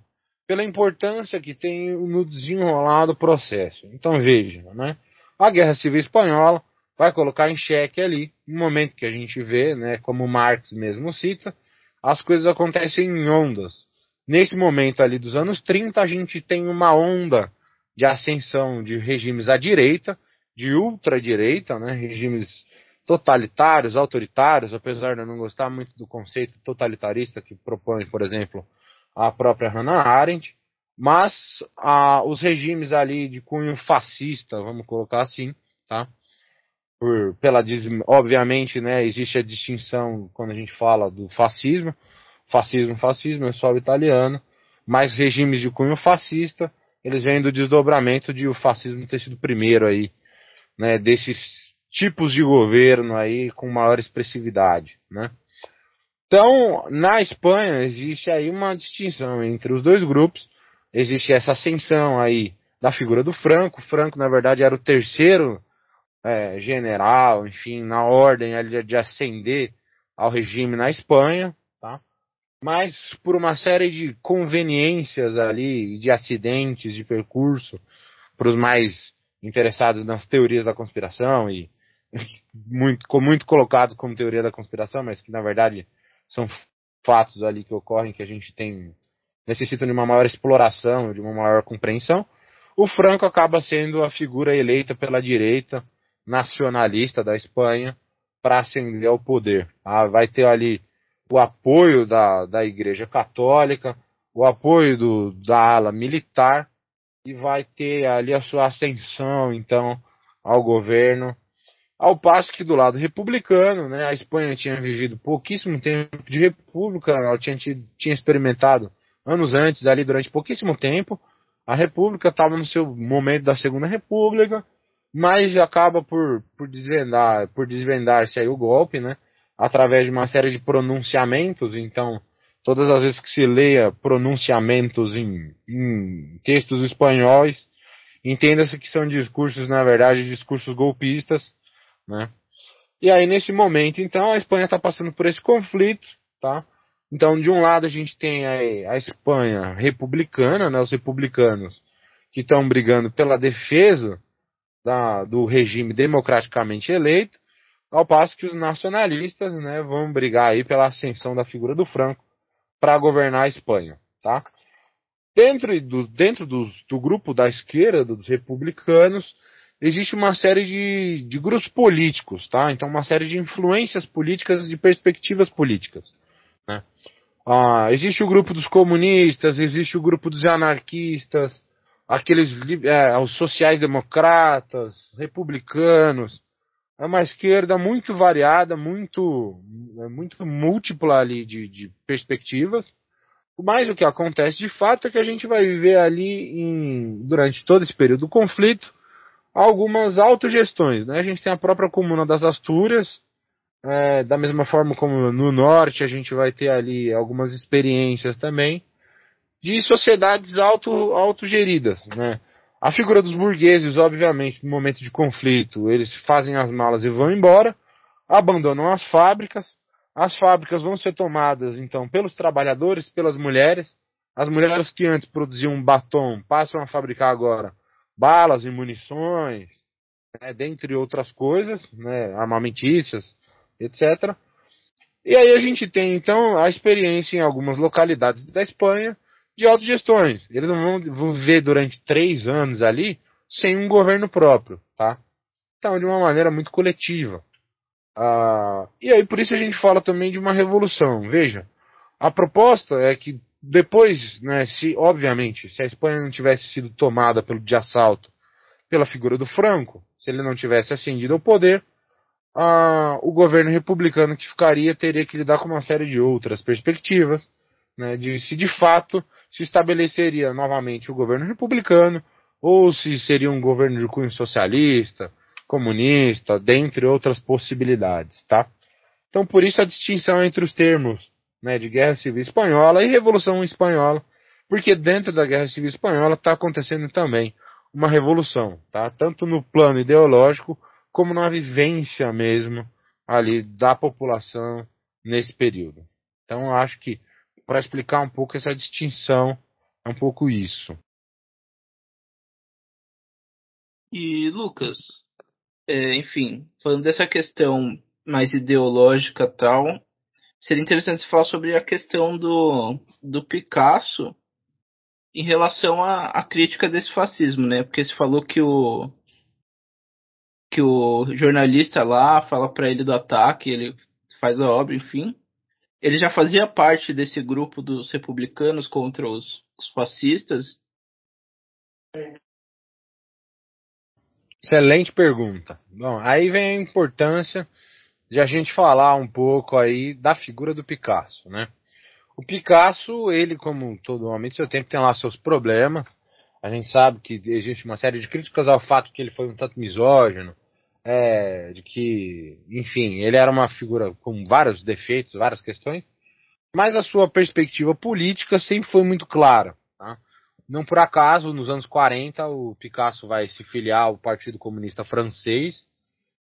pela importância que tem no desenrolar do processo. Então veja, né? A Guerra Civil Espanhola vai colocar em xeque ali, no momento que a gente vê, né, como Marx mesmo cita, as coisas acontecem em ondas. Nesse momento ali dos anos 30, a gente tem uma onda de ascensão de regimes à direita, de ultradireita, né, regimes totalitários, autoritários, apesar de eu não gostar muito do conceito totalitarista que propõe, por exemplo, a própria Hannah Arendt, mas a, os regimes ali de cunho fascista, vamos colocar assim, tá? Por, pela, obviamente, né, existe a distinção quando a gente fala do fascismo, fascismo, fascismo, é só o italiano, mas regimes de cunho fascista, eles vêm do desdobramento de o fascismo ter sido primeiro aí, né, desses tipos de governo aí com maior expressividade, né? Então, na Espanha existe aí uma distinção entre os dois grupos. Existe essa ascensão aí da figura do Franco. Franco, na verdade, era o terceiro é, general, enfim, na ordem de ascender ao regime na Espanha, tá? Mas por uma série de conveniências ali, de acidentes de percurso, para os mais interessados nas teorias da conspiração e muito, muito colocado como teoria da conspiração, mas que na verdade são fatos ali que ocorrem que a gente tem necessitam de uma maior exploração, de uma maior compreensão. O Franco acaba sendo a figura eleita pela direita nacionalista da Espanha para ascender ao poder. Ah, vai ter ali o apoio da, da Igreja Católica, o apoio do, da ala militar e vai ter ali a sua ascensão então ao governo Ao passo que do lado republicano, né, a Espanha tinha vivido pouquíssimo tempo de república, ela tinha, tinha experimentado anos antes, ali durante pouquíssimo tempo. A república estava no seu momento da Segunda República, mas acaba por, por desvendar, por desvendar-se aí o golpe, né, através de uma série de pronunciamentos. Então, todas as vezes que se leia pronunciamentos em, em textos espanhóis, entenda-se que são discursos, na verdade, discursos golpistas né? E aí nesse momento, então, a Espanha está passando por esse conflito, tá? Então, de um lado a gente tem a, a Espanha republicana, né, os republicanos que estão brigando pela defesa da, do regime democraticamente eleito, ao passo que os nacionalistas, né, vão brigar aí pela ascensão da figura do Franco para governar a Espanha, tá? Dentro do, dentro do, do grupo da esquerda, dos republicanos, existe uma série de, de grupos políticos, tá? Então, uma série de influências políticas, de perspectivas políticas. Né? Ah, existe o grupo dos comunistas, existe o grupo dos anarquistas, aqueles é, os sociais-democratas, republicanos. É uma esquerda muito variada, muito, é muito múltipla ali de, de perspectivas. Mas o que acontece de fato é que a gente vai viver ali em, durante todo esse período do conflito algumas autogestões. Né? A gente tem a própria comuna das Astúrias, é, da mesma forma como no norte a gente vai ter ali algumas experiências também de sociedades auto, autogeridas. Né? A figura dos burgueses, obviamente, no momento de conflito, eles fazem as malas e vão embora, abandonam as fábricas, as fábricas vão ser tomadas então pelos trabalhadores, pelas mulheres. As mulheres que antes produziam batom passam a fabricar agora balas e munições, né, dentre outras coisas, né, armamentícias, etc. E aí a gente tem então a experiência em algumas localidades da Espanha de autogestões. Eles não vão viver durante três anos ali sem um governo próprio, tá? Então, de uma maneira muito coletiva. Ah, e aí por isso a gente fala também de uma revolução. Veja, a proposta é que depois, né, se obviamente, se a Espanha não tivesse sido tomada pelo de assalto pela figura do Franco, se ele não tivesse ascendido ao poder, a, o governo republicano que ficaria teria que lidar com uma série de outras perspectivas, né, de se de fato se estabeleceria novamente o governo republicano ou se seria um governo de cunho socialista, comunista, dentre outras possibilidades, tá? Então por isso a distinção entre os termos né, de Guerra Civil Espanhola e Revolução Espanhola, porque dentro da Guerra Civil Espanhola está acontecendo também uma revolução, tá? Tanto no plano ideológico como na vivência mesmo ali da população nesse período. Então acho que para explicar um pouco essa distinção é um pouco isso. E Lucas, é, enfim, falando dessa questão mais ideológica tal, seria interessante falar sobre a questão do, do Picasso em relação à, à crítica desse fascismo, né? Porque você falou que o que o jornalista lá fala para ele do ataque, ele faz a obra, enfim. Ele já fazia parte desse grupo dos republicanos contra os, os fascistas. Excelente pergunta. Bom, aí vem a importância de a gente falar um pouco aí da figura do Picasso, né? O Picasso, ele, como todo homem de seu tempo, tem lá seus problemas. A gente sabe que existe uma série de críticas ao fato que ele foi um tanto misógino, é, de que, enfim, ele era uma figura com vários defeitos, várias questões, mas a sua perspectiva política sempre foi muito clara. Tá? Não por acaso, nos anos 40, o Picasso vai se filiar ao Partido Comunista Francês,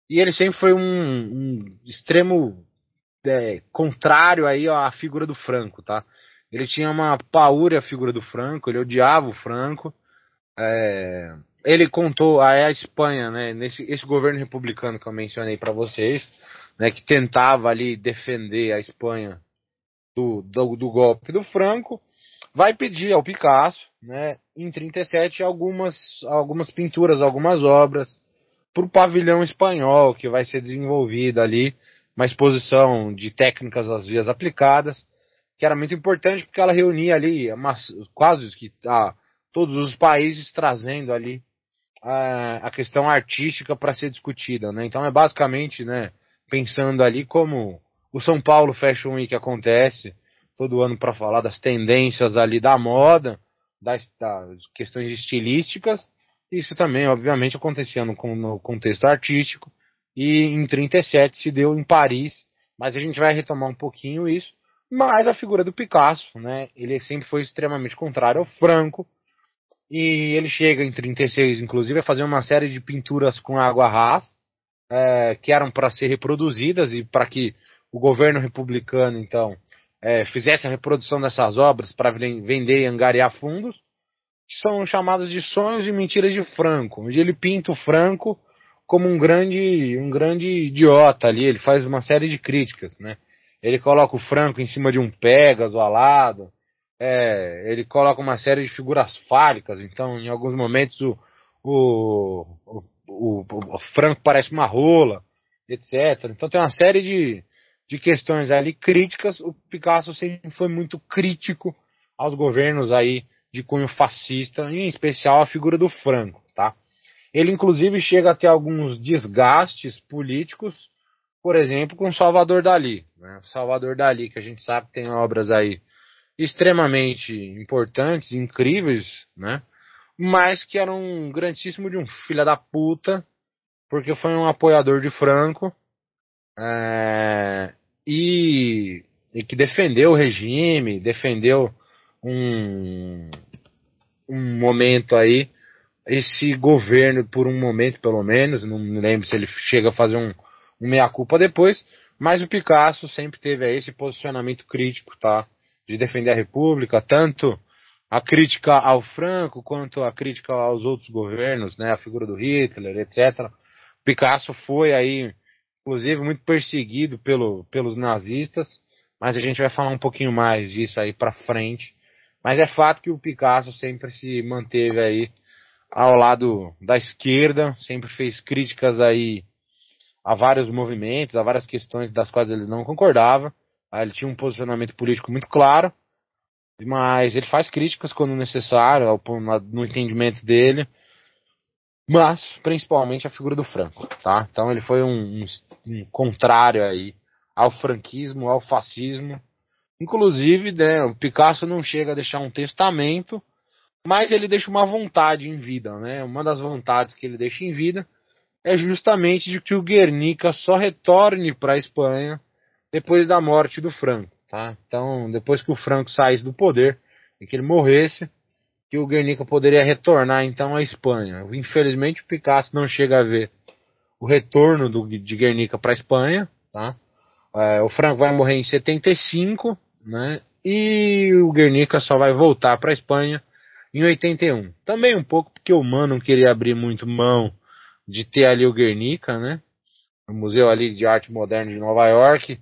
e ele sempre foi um, um extremo é, contrário aí à figura do Franco, tá? Ele tinha uma paúria a figura do Franco, ele odiava o Franco. É, ele contou a, a Espanha, né, nesse esse governo republicano que eu mencionei para vocês, né, que tentava ali defender a Espanha do, do, do, golpe do Franco, vai pedir ao Picasso, né, em 37 algumas algumas pinturas, algumas obras para o pavilhão espanhol que vai ser desenvolvida ali, uma exposição de técnicas às vias aplicadas, que era muito importante porque ela reunia ali quase que ah, todos os países trazendo ali a, a questão artística para ser discutida, né? Então é basicamente, né, pensando ali como o São Paulo Fashion Week acontece todo ano para falar das tendências ali da moda, das, das, questões estilísticas. Isso também, obviamente, acontecia no, no contexto artístico. E em 37 se deu em Paris, mas a gente vai retomar um pouquinho isso. Mas a figura do Picasso, né? Ele sempre foi extremamente contrário ao Franco. E ele chega em 36, inclusive, a fazer uma série de pinturas com água rasa, é, que eram para ser reproduzidas e para que o governo republicano, então, é, fizesse a reprodução dessas obras para vender e angariar fundos, que são chamados de sonhos e mentiras de Franco, onde ele pinta o Franco como um grande, um grande idiota ali, ele faz uma série de críticas, né? Ele coloca o Franco em cima de um Pégaso alado, é, ele coloca uma série de figuras fálicas, então em alguns momentos o, o, o, o Franco parece uma rola, etc. Então tem uma série de, de questões ali críticas, o Picasso sempre foi muito crítico aos governos aí de cunho fascista, em especial a figura do Franco, tá? Ele inclusive chega a ter alguns desgastes políticos, por exemplo, com Salvador Dali, né? Salvador Dali, que a gente sabe tem obras aí extremamente importantes, incríveis, né? Mas que era um grandíssimo de um filho da puta, porque foi um apoiador de Franco, é, e, e que defendeu o regime, defendeu um, um momento aí, esse governo por um momento pelo menos, não me lembro se ele chega a fazer um, um meia-culpa depois, mas o Picasso sempre teve aí esse posicionamento crítico, tá? De defender a República, tanto a crítica ao Franco quanto a crítica aos outros governos, né? A figura do Hitler, etc. Picasso foi aí inclusive muito perseguido pelo, pelos nazistas, mas a gente vai falar um pouquinho mais disso aí para frente. Mas é fato que o Picasso sempre se manteve aí ao lado da esquerda, sempre fez críticas aí a vários movimentos, a várias questões das quais ele não concordava. Ele tinha um posicionamento político muito claro, mas ele faz críticas quando necessário, no entendimento dele mas principalmente a figura do Franco, tá? Então ele foi um, um, um contrário aí ao franquismo, ao fascismo. Inclusive, né, o Picasso não chega a deixar um testamento, mas ele deixa uma vontade em vida, né? Uma das vontades que ele deixa em vida é justamente de que o Guernica só retorne para a Espanha depois da morte do Franco, tá? Então, depois que o Franco saísse do poder e que ele morresse, que o Guernica poderia retornar então à Espanha. Infelizmente o Picasso não chega a ver o retorno do, de Guernica para a Espanha, tá? É, o Franco vai morrer em 75, né? E o Guernica só vai voltar para a Espanha em 81. Também um pouco porque o Mano não queria abrir muito mão de ter ali o Guernica, né? O Museu ali de Arte Moderna de Nova York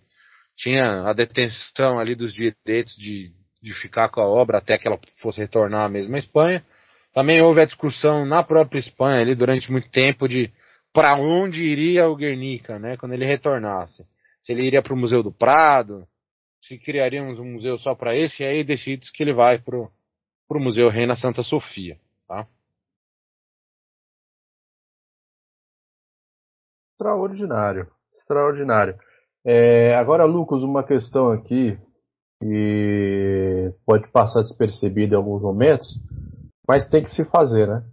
tinha a detenção ali dos direitos de, de ficar com a obra até que ela fosse retornar à mesma Espanha. Também houve a discussão na própria Espanha ali durante muito tempo de para onde iria o Guernica, né, quando ele retornasse. Se ele iria para o Museu do Prado, se criaríamos um museu só para esse, e aí decide que ele vai para o Museu Reina Santa Sofia, tá? Extraordinário, extraordinário. É, agora, Lucas, uma questão aqui e pode passar despercebido em alguns momentos, mas tem que se fazer, né?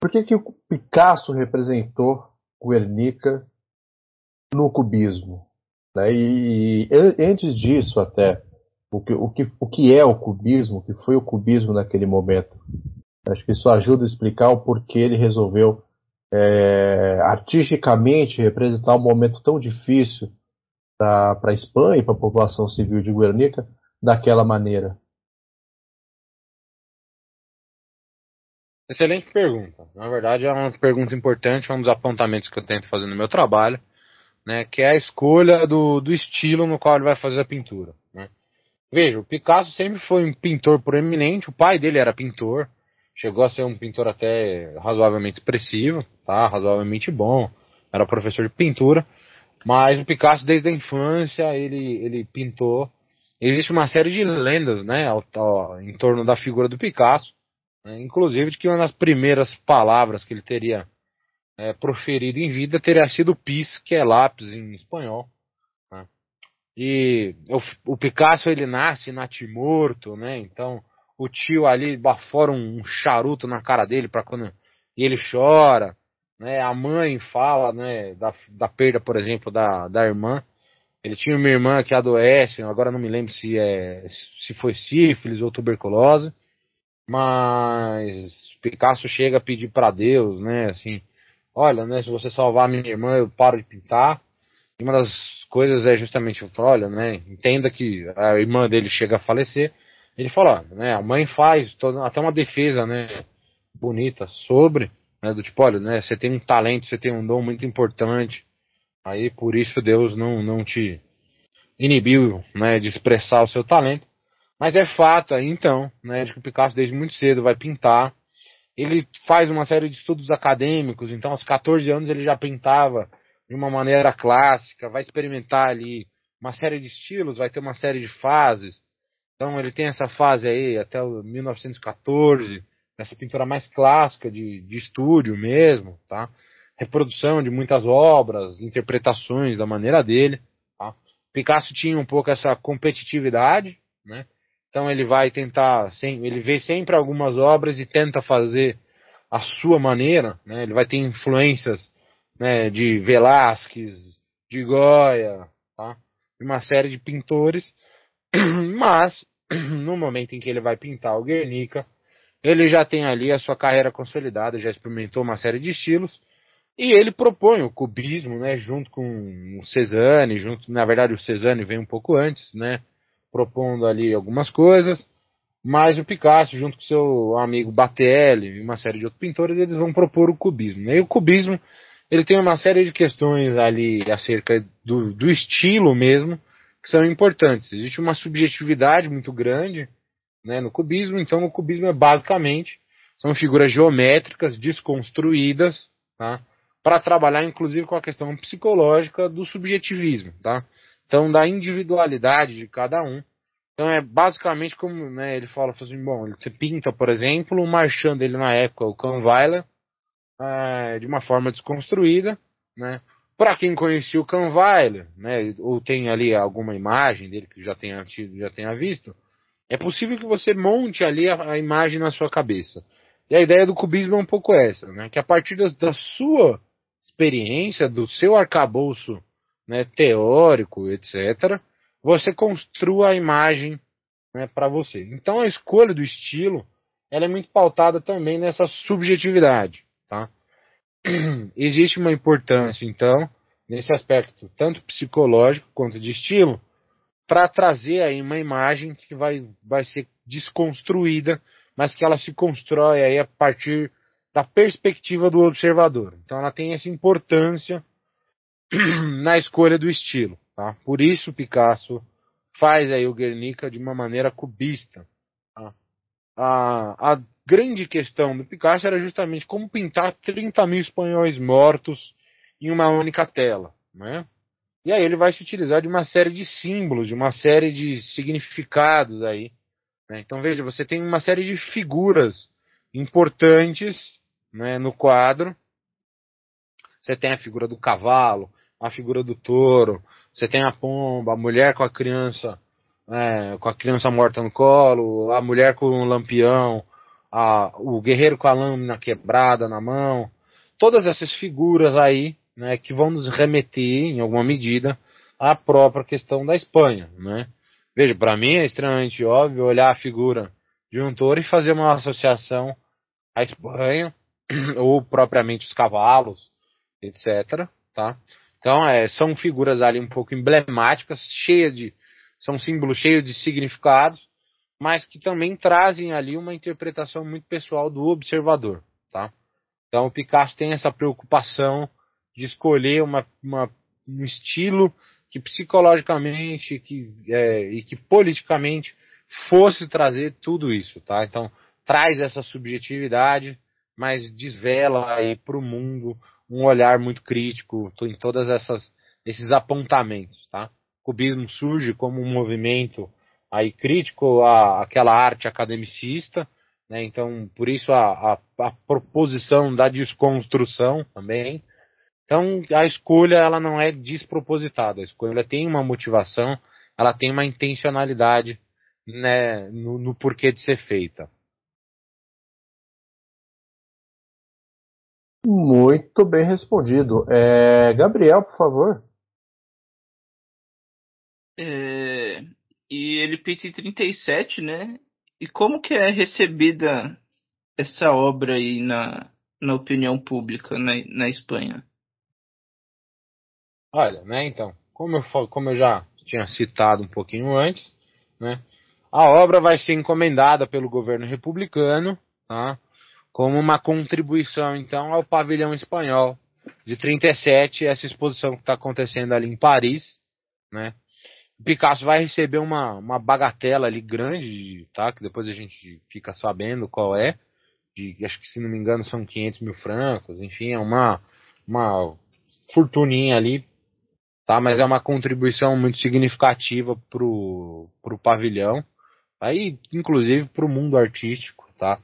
Por que, que o Picasso representou Guernica no cubismo? Né? E, e, antes disso, até, o que, o, que, o que é o cubismo, o que foi o cubismo naquele momento? Acho que isso ajuda a explicar o porquê ele resolveu é, artisticamente representar um momento tão difícil para a Espanha e para a população civil de Guernica daquela maneira? Excelente pergunta. Na verdade, é uma pergunta importante, é um dos apontamentos que eu tento fazer no meu trabalho, né, que é a escolha do, do estilo no qual ele vai fazer a pintura. Né. Veja, o Picasso sempre foi um pintor proeminente, o pai dele era pintor, chegou a ser um pintor até razoavelmente expressivo, tá, razoavelmente bom, era professor de pintura, mas o Picasso, desde a infância, ele, ele pintou. Existe uma série de lendas, né, ao, ao, em torno da figura do Picasso. né, inclusive de que uma das primeiras palavras que ele teria é, proferido em vida teria sido pis, que é lápis em espanhol. Né? E o, o, Picasso ele nasce natimorto, né? Então o tio ali bafora um, um charuto na cara dele para quando e ele chora, né? A mãe fala, né, da, da perda, por exemplo, da, da irmã. Ele tinha uma irmã que adoece, agora não me lembro se é se foi sífilis ou tuberculose, mas Picasso chega a pedir para Deus, né, assim, olha, né, se você salvar minha irmã, eu paro de pintar. E uma das coisas é justamente, olha, né, entenda que a irmã dele chega a falecer. Ele fala, né, a mãe faz toda, até uma defesa, né, bonita sobre, né, do tipo, olha, né, você tem um talento, você tem um dom muito importante. Aí por isso Deus não, não te inibiu, né, de expressar o seu talento. Mas é fato então, né, de que o Picasso desde muito cedo vai pintar ele faz uma série de estudos acadêmicos, então aos 14 anos ele já pintava de uma maneira clássica, vai experimentar ali uma série de estilos, vai ter uma série de fases. Então ele tem essa fase aí até o 1914, essa pintura mais clássica de, de estúdio mesmo, tá? Reprodução de muitas obras, interpretações da maneira dele. Tá? Picasso tinha um pouco essa competitividade, né? Então ele vai tentar, ele vê sempre algumas obras e tenta fazer a sua maneira, né? Ele vai ter influências, né, de Velázquez, de Goya, tá? De uma série de pintores, mas no momento em que ele vai pintar o Guernica, ele já tem ali a sua carreira consolidada, já experimentou uma série de estilos, e ele propõe o cubismo, né, junto com o Cezanne, junto, na verdade o Cezanne vem um pouco antes, né, propondo ali algumas coisas, mas o Picasso, junto com seu amigo Batelli e uma série de outros pintores, eles vão propor o cubismo. Né? E o cubismo ele tem uma série de questões ali acerca do, do estilo mesmo que são importantes. Existe uma subjetividade muito grande né, no cubismo, então o cubismo é basicamente são figuras geométricas desconstruídas, tá? para trabalhar inclusive com a questão psicológica do subjetivismo, tá? Então, da individualidade de cada um. Então, é basicamente como né, ele fala assim: bom, você pinta, por exemplo, o marchand dele na época, o Kahnweiler, é, de uma forma desconstruída, né? Para quem conhecia o Kahnweiler, né, ou tem ali alguma imagem dele que já tenha, já tenha visto, é possível que você monte ali a, a, imagem na sua cabeça. E a ideia do cubismo é um pouco essa, né, que a partir da, da sua experiência, do seu arcabouço né, teórico, etc., você construa a imagem né, para você. Então a escolha do estilo ela é muito pautada também nessa subjetividade. Tá? Existe uma importância, então, nesse aspecto, tanto psicológico quanto de estilo, para trazer aí uma imagem que vai, vai ser desconstruída, mas que ela se constrói aí a partir da perspectiva do observador. Então ela tem essa importância na escolha do estilo. Tá? Por isso Picasso faz aí o Guernica de uma maneira cubista. Tá? A, a grande questão do Picasso era justamente como pintar 30 mil espanhóis mortos em uma única tela. Né? E aí ele vai se utilizar de uma série de símbolos, de uma série de significados aí. Né? Então veja, você tem uma série de figuras importantes né, no quadro. Você tem a figura do cavalo, a figura do touro, você tem a pomba, a mulher com a criança, é, com a criança morta no colo, a mulher com o lampião, a, o guerreiro com a lâmina quebrada na mão, todas essas figuras aí, né, que vão nos remeter, em alguma medida, à própria questão da Espanha, né. Veja, para mim é extremamente óbvio olhar a figura de um touro e fazer uma associação à Espanha, ou propriamente os cavalos, etc, tá? Então, é, são figuras ali um pouco emblemáticas, cheias de. são símbolos cheios de significados, mas que também trazem ali uma interpretação muito pessoal do observador. Tá? Então, o Picasso tem essa preocupação de escolher uma, uma um estilo que psicologicamente que, é, e que politicamente fosse trazer tudo isso. Tá? Então, traz essa subjetividade, mas desvela aí para o mundo um olhar muito crítico em todas essas esses apontamentos, tá? O cubismo surge como um movimento aí crítico à, àquela arte academicista, né? Então, por isso a, a, a proposição da desconstrução também. Então, a escolha ela não é despropositada, a escolha tem uma motivação, ela tem uma intencionalidade né, no, no porquê de ser feita. Muito bem respondido. É, Gabriel, por favor. É, e ele pensa em 37, né? E como que é recebida essa obra aí na, na opinião pública na, na Espanha? Olha, né, então, como eu, como eu já tinha citado um pouquinho antes, né, a obra vai ser encomendada pelo governo republicano, tá, como uma contribuição, então, ao pavilhão espanhol de 37, essa exposição que está acontecendo ali em Paris, né, Picasso vai receber uma, uma bagatela ali grande, tá? Que depois a gente fica sabendo qual é. De, acho que se não me engano são 500 mil francos. Enfim, é uma, uma fortuninha ali, tá? Mas é uma contribuição muito significativa pro, pro pavilhão. Aí, inclusive, pro mundo artístico, tá?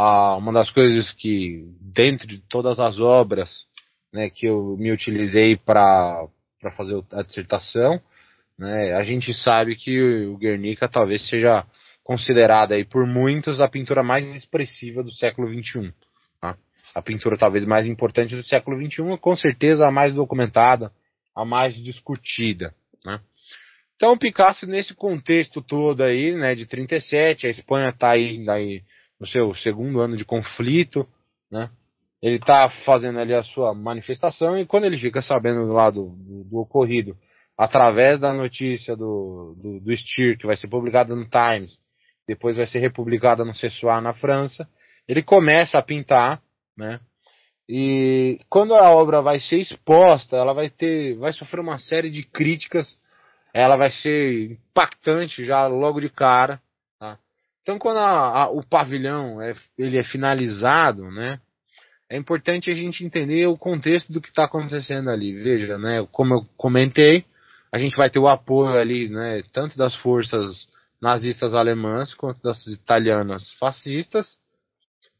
Ah, uma das coisas que, dentro de todas as obras, né, que eu me utilizei para fazer a dissertação, né? A gente sabe que o Guernica talvez seja considerada aí por muitos a pintura mais expressiva do século XXI. Tá? A pintura talvez mais importante do século XXI, com certeza a mais documentada, a mais discutida. Né? Então Picasso nesse contexto todo aí, né, de 37, a Espanha está aí, aí no seu segundo ano de conflito, né? Ele está fazendo ali a sua manifestação e quando ele fica sabendo lá do, do, do ocorrido através da notícia do, do, do Stier, que vai ser publicada no Times, depois vai ser republicada no Cessoir na França, ele começa a pintar, né? E quando a obra vai ser exposta, ela vai ter, vai sofrer uma série de críticas, ela vai ser impactante já logo de cara? Então quando a, a, o pavilhão é, ele é finalizado, né? É importante a gente entender o contexto do que está acontecendo ali. Veja, né? Como eu comentei, a gente vai ter o apoio ali, né, tanto das forças nazistas alemãs quanto das italianas fascistas.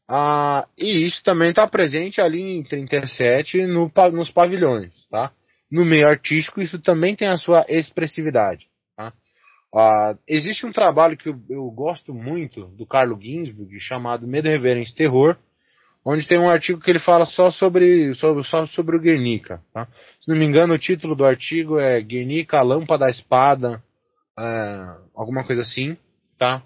Ah, e isso também está presente ali em 37 no, nos pavilhões, tá? No meio artístico isso também tem a sua expressividade, Ah, existe um trabalho que eu, eu, gosto muito do Carlo Ginsburg chamado Medo, Reverência e Terror, onde tem um artigo que ele fala só sobre, sobre, só sobre o Guernica. Tá? Se não me engano, o título do artigo é Guernica, a Lâmpada da Espada, é, alguma coisa assim, tá?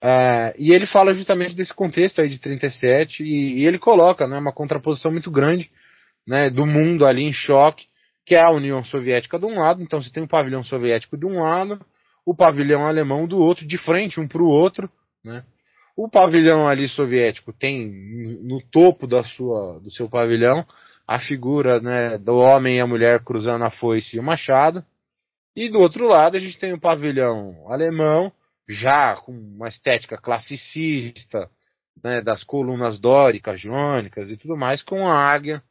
É, e ele fala justamente desse contexto aí de 37 e, e ele coloca né, uma contraposição muito grande né, do mundo ali em choque, que é a União Soviética de um lado, então você tem o pavilhão soviético de um lado, o pavilhão alemão do outro, de frente um para o outro, né? O pavilhão ali soviético tem no topo da sua, do seu pavilhão a figura né, do homem e a mulher cruzando a foice e o machado. E do outro lado a gente tem o pavilhão alemão, já com uma estética classicista, né, das colunas dóricas, jônicas e tudo mais, com a águia,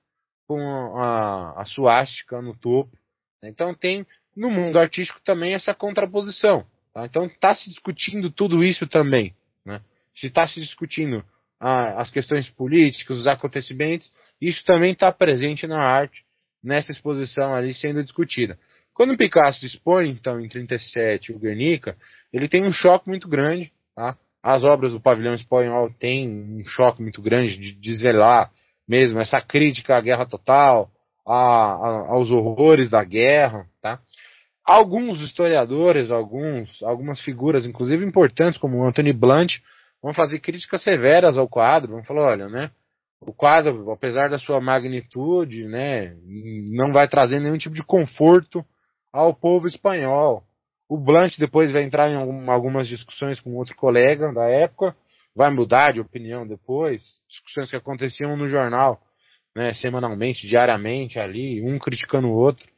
com a, a suástica no topo. Então tem no mundo artístico também essa contraposição. Tá? Então está se discutindo tudo isso também. Né? se está se discutindo as questões políticas, os acontecimentos, isso também está presente na arte, nessa exposição ali sendo discutida. Quando o Picasso expõe, então, em 37, o Guernica, ele tem um choque muito grande, tá? As obras do pavilhão espanhol têm um choque muito grande de desvelar mesmo essa crítica à guerra total, a, a, aos horrores da guerra, tá? Alguns historiadores, alguns, algumas figuras, inclusive importantes, como Anthony Blunt, vão fazer críticas severas ao quadro, vão falar, olha, né? O quadro, apesar da sua magnitude, né, não vai trazer nenhum tipo de conforto ao povo espanhol. O Blanche depois vai entrar em algumas discussões com outro colega da época, vai mudar de opinião depois, discussões que aconteciam no jornal, né, semanalmente, diariamente ali, um criticando o outro.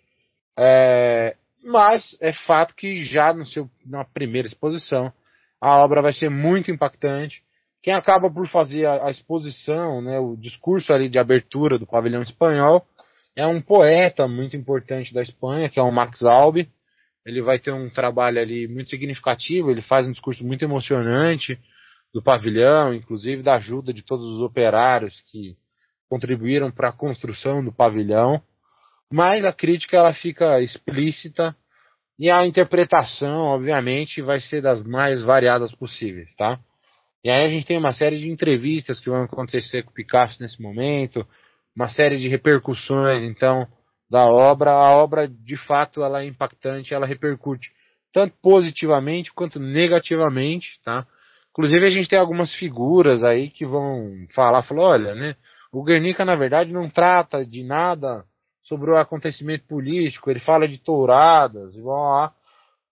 É, mas é fato que já no seu, na primeira exposição a obra vai ser muito impactante. Quem acaba por fazer a, a exposição, né, o discurso ali de abertura do pavilhão espanhol, é um poeta muito importante da Espanha, que é o Max Albi. Ele vai ter um trabalho ali muito significativo, ele faz um discurso muito emocionante do pavilhão, inclusive da ajuda de todos os operários que contribuíram para a construção do pavilhão. Mas a crítica ela fica explícita e a interpretação, obviamente, vai ser das mais variadas possíveis, tá? E aí a gente tem uma série de entrevistas que vão acontecer com o Picasso nesse momento, uma série de repercussões, então, da obra. A obra, de fato, ela é impactante, ela repercute tanto positivamente quanto negativamente, tá? Inclusive a gente tem algumas figuras aí que vão falar, falou, olha, né, o Guernica na verdade não trata de nada sobre o acontecimento político, ele fala de touradas, igual lá.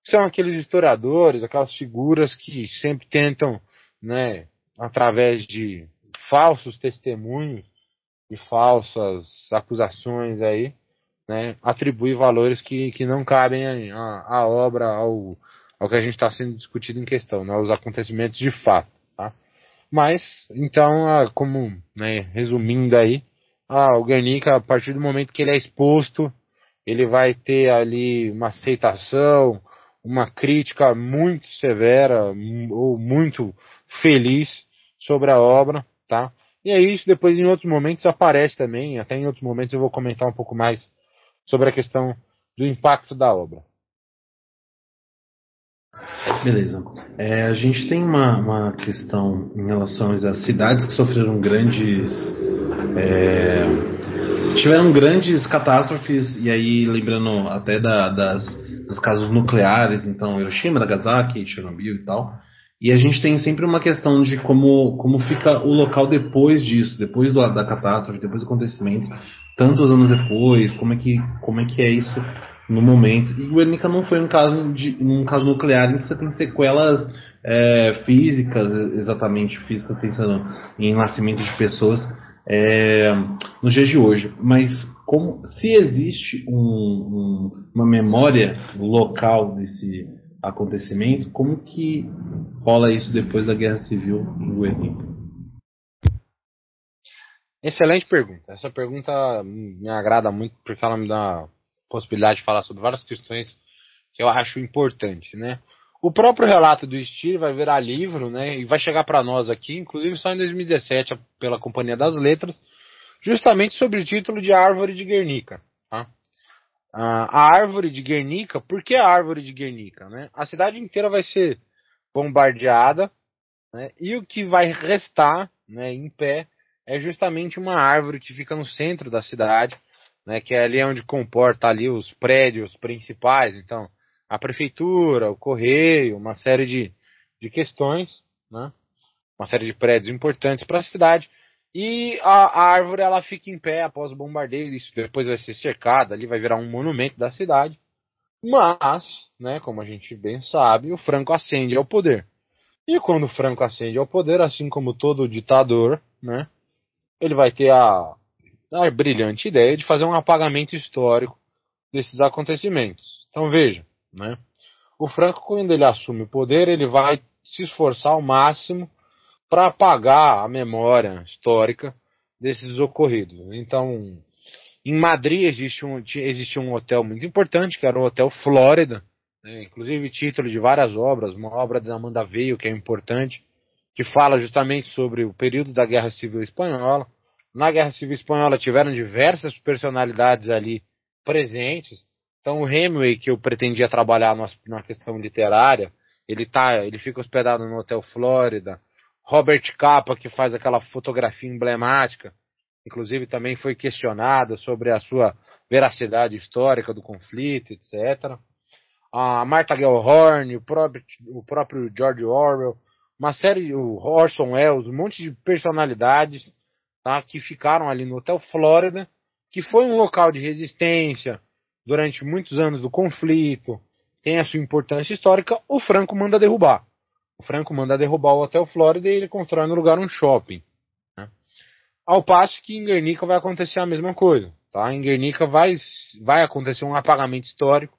São aqueles historiadores, aquelas figuras que sempre tentam, né, através de falsos testemunhos e falsas acusações aí, né, atribuir valores que, que não cabem à, obra, ao, ao que a gente está sendo discutido em questão, né, os acontecimentos de fato. Tá? Mas, então, como, né, resumindo aí, ah, o Guernica, a partir do momento que ele é exposto, ele vai ter ali uma aceitação, uma crítica muito severa ou muito feliz sobre a obra, tá? E é isso, depois em outros momentos aparece também, até em outros momentos eu vou comentar um pouco mais sobre a questão do impacto da obra. Beleza. É, a gente tem uma, uma questão em relação às cidades que sofreram grandes. É, tiveram grandes catástrofes, e aí lembrando até da, das, dos casos nucleares, então Hiroshima, Nagasaki, Chernobyl e tal. E a gente tem sempre uma questão de como, como fica o local depois disso, depois do, da catástrofe, depois do acontecimento, tantos anos depois, como é que, como é, que é isso no momento. E Guernica não foi um caso, de, um caso nuclear você tem sequelas é, físicas, exatamente físicas, pensando em nascimento de pessoas é, nos dias de hoje. Mas como se existe um, um, uma memória local desse acontecimento, como que rola isso depois da Guerra Civil em Guernica? Excelente pergunta. Essa pergunta me agrada muito porque ela me dá possibilidade de falar sobre várias questões que eu acho importantes, né? O próprio relato do Steer vai virar livro, né? E vai chegar para nós aqui, inclusive só em 2017 pela Companhia das Letras, justamente sobre o título de Árvore de Guernica. Tá? A Árvore de Guernica, por que a Árvore de Guernica? Né? A cidade inteira vai ser bombardeada, né? E o que vai restar, né, em pé, é justamente uma árvore que fica no centro da cidade, né, que é ali onde comporta ali os prédios principais, então a prefeitura, o correio, uma série de, de questões, né, uma série de prédios importantes para a cidade. E a, a, árvore ela fica em pé após o bombardeio, isso depois vai ser cercada, ali vai virar um monumento da cidade. Mas, né, como a gente bem sabe, o Franco ascende ao poder. E quando o Franco ascende ao poder, assim como todo ditador, né, ele vai ter a, a brilhante ideia de fazer um apagamento histórico desses acontecimentos. Então veja, né? O Franco, quando ele assume o poder, ele vai se esforçar ao máximo para apagar a memória histórica desses ocorridos. Então, em Madrid existe um, existe um hotel muito importante, que era o Hotel Flórida, né? inclusive título de várias obras, uma obra da Amanda Veio, que é importante, que fala justamente sobre o período da Guerra Civil Espanhola. Na Guerra Civil Espanhola tiveram diversas personalidades ali presentes. Então o Hemingway, que eu pretendia trabalhar na questão literária, ele tá, ele fica hospedado no Hotel Flórida. Robert Capa, que faz aquela fotografia emblemática, inclusive também foi questionada sobre a sua veracidade histórica do conflito, etc. A Martha Gellhorn, o próprio, o próprio George Orwell, uma série, o Orson Welles, um monte de personalidades tá, que ficaram ali no Hotel Flórida, que foi um local de resistência durante muitos anos do conflito, tem a sua importância histórica, o Franco manda derrubar. O Franco manda derrubar o Hotel Flórida e ele constrói no lugar um shopping. Né? Ao passo que em Guernica vai acontecer a mesma coisa. Tá? Em Guernica vai, vai acontecer um apagamento histórico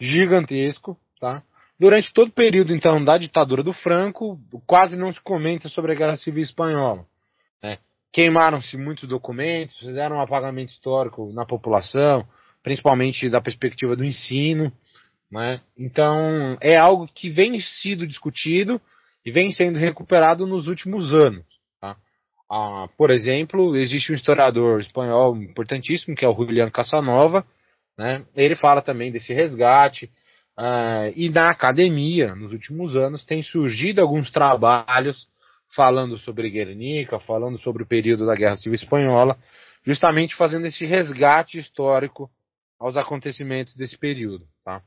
gigantesco. Tá? Durante todo o período, então, da ditadura do Franco, quase não se comenta sobre a Guerra Civil Espanhola. Né? Queimaram-se muitos documentos, fizeram um apagamento histórico na população, principalmente da perspectiva do ensino. Né? Então, é algo que vem sido discutido e vem sendo recuperado nos últimos anos. Tá? Ah, por exemplo, existe um historiador espanhol importantíssimo, que é o Julián Casanova, né? ele fala também desse resgate, ah, e na academia, nos últimos anos, tem surgido alguns trabalhos falando sobre Guernica, falando sobre o período da Guerra Civil Espanhola, justamente fazendo esse resgate histórico aos acontecimentos desse período, tá?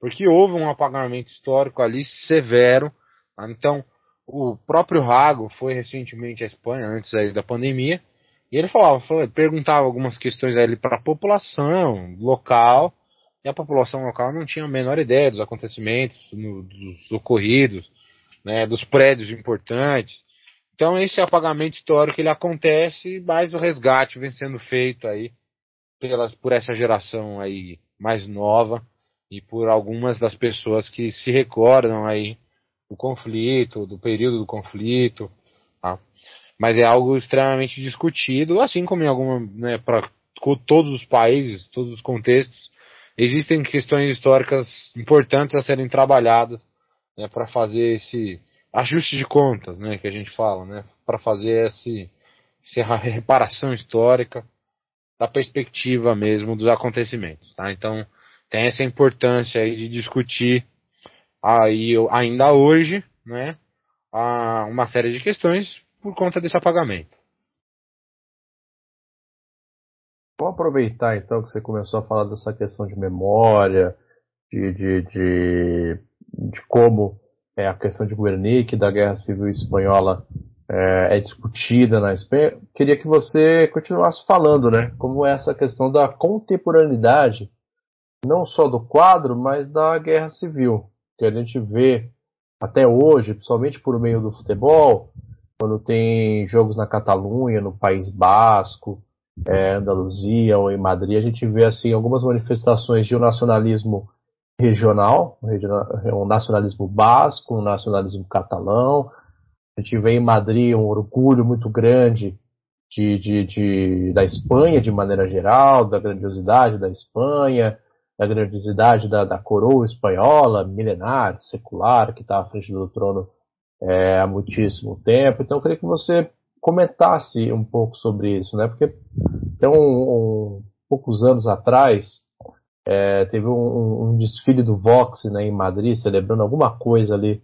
Porque houve um apagamento histórico ali severo, tá? então o próprio Rago foi recentemente à Espanha, antes da pandemia, e ele falava, falava perguntava algumas questões ali para a população local, e a população local não tinha a menor ideia dos acontecimentos, no, dos ocorridos, né, dos prédios importantes. Então esse apagamento histórico ele acontece, mas o resgate vem sendo feito aí pela, por essa geração aí mais nova e por algumas das pessoas que se recordam aí do conflito, do período do conflito, tá? Mas é algo extremamente discutido, assim como em alguma, né, para todos os países, todos os contextos, existem questões históricas importantes a serem trabalhadas, né, para fazer esse ajuste de contas, né, que a gente fala, né, para fazer esse, essa reparação histórica da perspectiva mesmo dos acontecimentos, tá? Então tem essa importância aí de discutir aí ainda hoje, né, uma série de questões por conta desse apagamento. Vou aproveitar então que você começou a falar dessa questão de memória, de, de, de, de como é, a questão de Guernica, da Guerra Civil Espanhola é, é, discutida na Espanha, queria que você continuasse falando, né? Como é essa questão da contemporaneidade, não só do quadro, mas da Guerra Civil, que a gente vê até hoje, principalmente por meio do futebol, quando tem jogos na Catalunha, no País Basco, é, Andaluzia ou em Madrid, a gente vê assim algumas manifestações de um nacionalismo regional, um nacionalismo basco, um nacionalismo catalão. A gente vê em Madrid um orgulho muito grande de, de, de, da Espanha de maneira geral, da grandiosidade da Espanha, da grandiosidade da, da coroa espanhola, milenar, secular, que está à frente do trono é, há muitíssimo tempo. Então eu queria que você comentasse um pouco sobre isso, né? Porque tem um, um poucos anos atrás é, teve um, um, desfile do Vox né, em Madrid, celebrando alguma coisa ali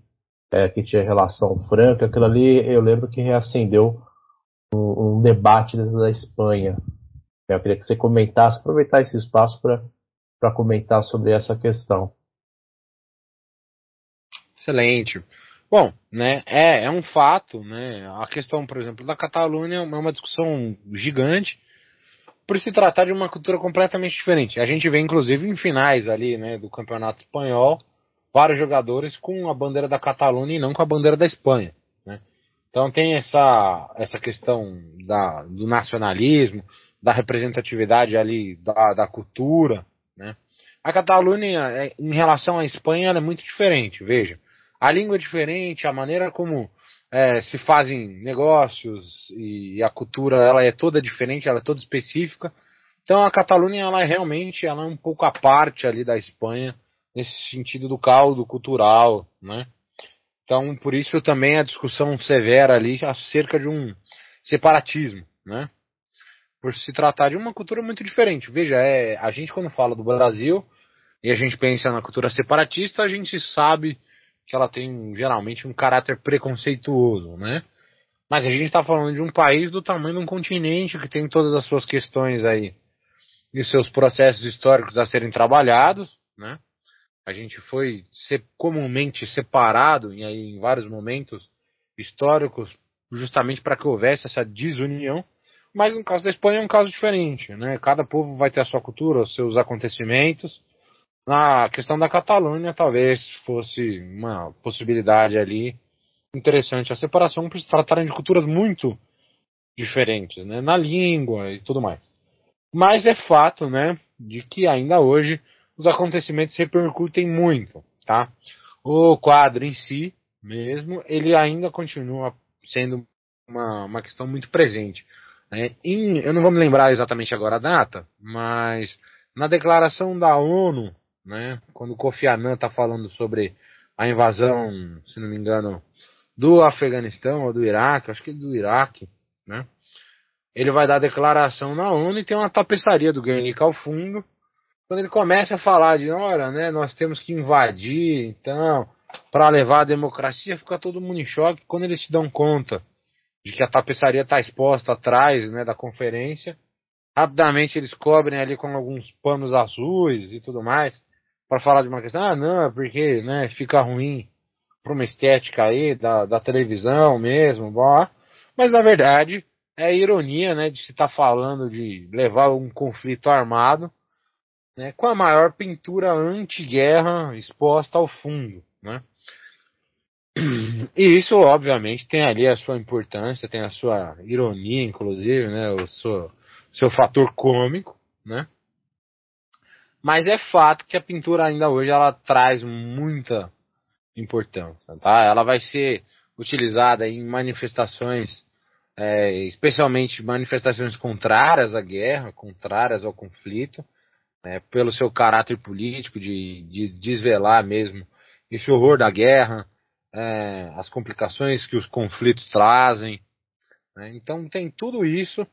é, que tinha relação franca. Aquilo ali eu lembro que reacendeu um, um debate dentro da Espanha. Eu queria que você comentasse, aproveitar esse espaço para comentar sobre essa questão. Excelente. Bom, né, é, é um fato, né, a questão, por exemplo, da Catalunha é uma discussão gigante, por se tratar de uma cultura completamente diferente. A gente vê, inclusive, em finais ali, né, do campeonato espanhol, vários jogadores com a bandeira da Catalunha e não com a bandeira da Espanha. Né? Então tem essa, essa questão da, do nacionalismo, da representatividade ali da, da cultura. Né? A Catalunha, é, em relação à Espanha, é muito diferente. Veja, a língua é diferente, a maneira como é, se fazem negócios e a cultura ela é toda diferente, ela é toda específica. Então a Catalunha ela é realmente ela é um pouco à parte ali da Espanha nesse sentido do caldo cultural, né? Então por isso também a discussão severa ali acerca de um separatismo, né? Por se tratar de uma cultura muito diferente. Veja, é a gente quando fala do Brasil e a gente pensa na cultura separatista, a gente sabe que ela tem geralmente um caráter preconceituoso, né? Mas a gente está falando de um país do tamanho de um continente que tem todas as suas questões aí e seus processos históricos a serem trabalhados, né? A gente foi ser comumente separado em, aí, em vários momentos históricos justamente para que houvesse essa desunião. Mas no caso da Espanha é um caso diferente, né? Cada povo vai ter a sua cultura, os seus acontecimentos, na questão da Catalunha, talvez fosse uma possibilidade ali interessante a separação por se tratarem de culturas muito diferentes, né, na língua e tudo mais. Mas é fato, né, de que ainda hoje os acontecimentos repercutem muito, tá? O quadro em si, mesmo, ele ainda continua sendo uma, uma questão muito presente. Né? Em, eu não vou me lembrar exatamente agora a data, mas na declaração da ONU né? Quando o Kofi Annan está falando sobre a invasão, se não me engano, do Afeganistão ou do Iraque, acho que do Iraque, né? Ele vai dar declaração na ONU e tem uma tapeçaria do Guernica ao fundo. Quando ele começa a falar de, olha, né, nós temos que invadir, então, para levar a democracia, fica todo mundo em choque. Quando eles se dão conta de que a tapeçaria está exposta atrás, né, da conferência, rapidamente eles cobrem ali com alguns panos azuis e tudo mais para falar de uma questão. Ah, não, porque, né, fica ruim para uma estética aí da, da televisão mesmo, bom. Mas na verdade é ironia, né, de se estar tá falando de levar um conflito armado, né, com a maior pintura anti-guerra exposta ao fundo, né. E isso, obviamente, tem ali a sua importância, tem a sua ironia, inclusive, né, o seu, seu fator cômico, né. Mas é fato que a pintura ainda hoje ela traz muita importância, tá? Ela vai ser utilizada em manifestações, é, especialmente manifestações contrárias à guerra, contrárias ao conflito, né, pelo seu caráter político de, de desvelar mesmo esse horror da guerra, é, as complicações que os conflitos trazem. Né, então tem tudo isso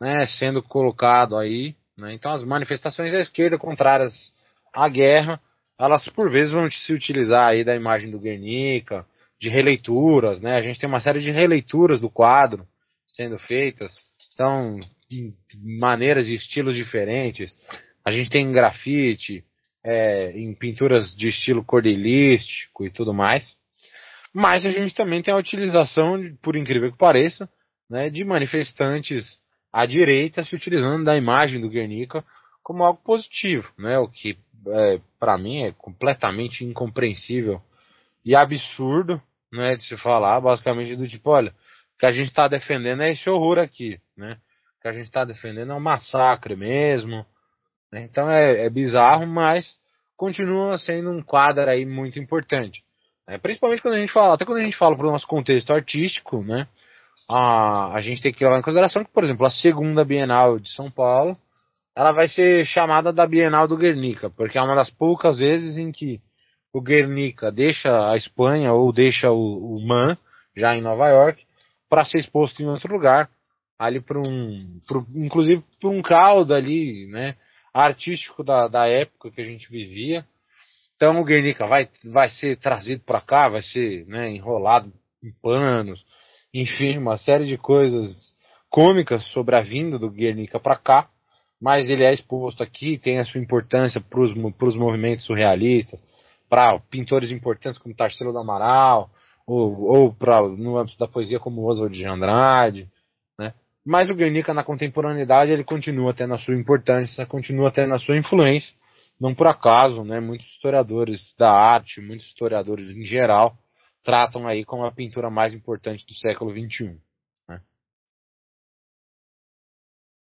né, sendo colocado aí. Né, então as manifestações da esquerda contrárias à guerra elas por vezes vão se utilizar aí da imagem do Guernica, de releituras, né? A gente tem uma série de releituras do quadro sendo feitas, então maneiras e estilos diferentes. A gente tem grafite, é, em pinturas de estilo cordelístico e tudo mais. Mas a gente também tem a utilização, por incrível que pareça, né, de manifestantes à direita se utilizando da imagem do Guernica como algo positivo, né? O que é, para mim é completamente incompreensível e absurdo, né, de se falar, basicamente do tipo, olha, o que a gente está defendendo é esse horror aqui, né? O que a gente está defendendo é um massacre mesmo. Né? Então é, é, bizarro, mas continua sendo um quadro aí muito importante. Né? Principalmente quando a gente fala, até quando a gente fala para o nosso contexto artístico, né? A, a gente tem que levar em consideração que, por exemplo, a segunda Bienal de São Paulo ela vai ser chamada da Bienal do Guernica, porque é uma das poucas vezes em que o Guernica deixa a Espanha ou deixa o, o Man, já em Nova York, para ser exposto em outro lugar, ali para um, pro, inclusive por um caldo ali, né, artístico da, da época que a gente vivia. Então o Guernica vai, vai ser trazido para cá, vai ser né, enrolado em panos, enfim, uma série de coisas cômicas sobre a vinda do Guernica para cá mas ele é exposto aqui, tem a sua importância para os movimentos surrealistas, para pintores importantes como Tarsila do Amaral, ou, ou pra, no âmbito da poesia como Oswald de Andrade, né? Mas o Guernica na contemporaneidade ele continua tendo a sua importância, continua tendo a sua influência, não por acaso, né? Muitos historiadores da arte, muitos historiadores em geral, tratam aí como a pintura mais importante do século XXI. Né?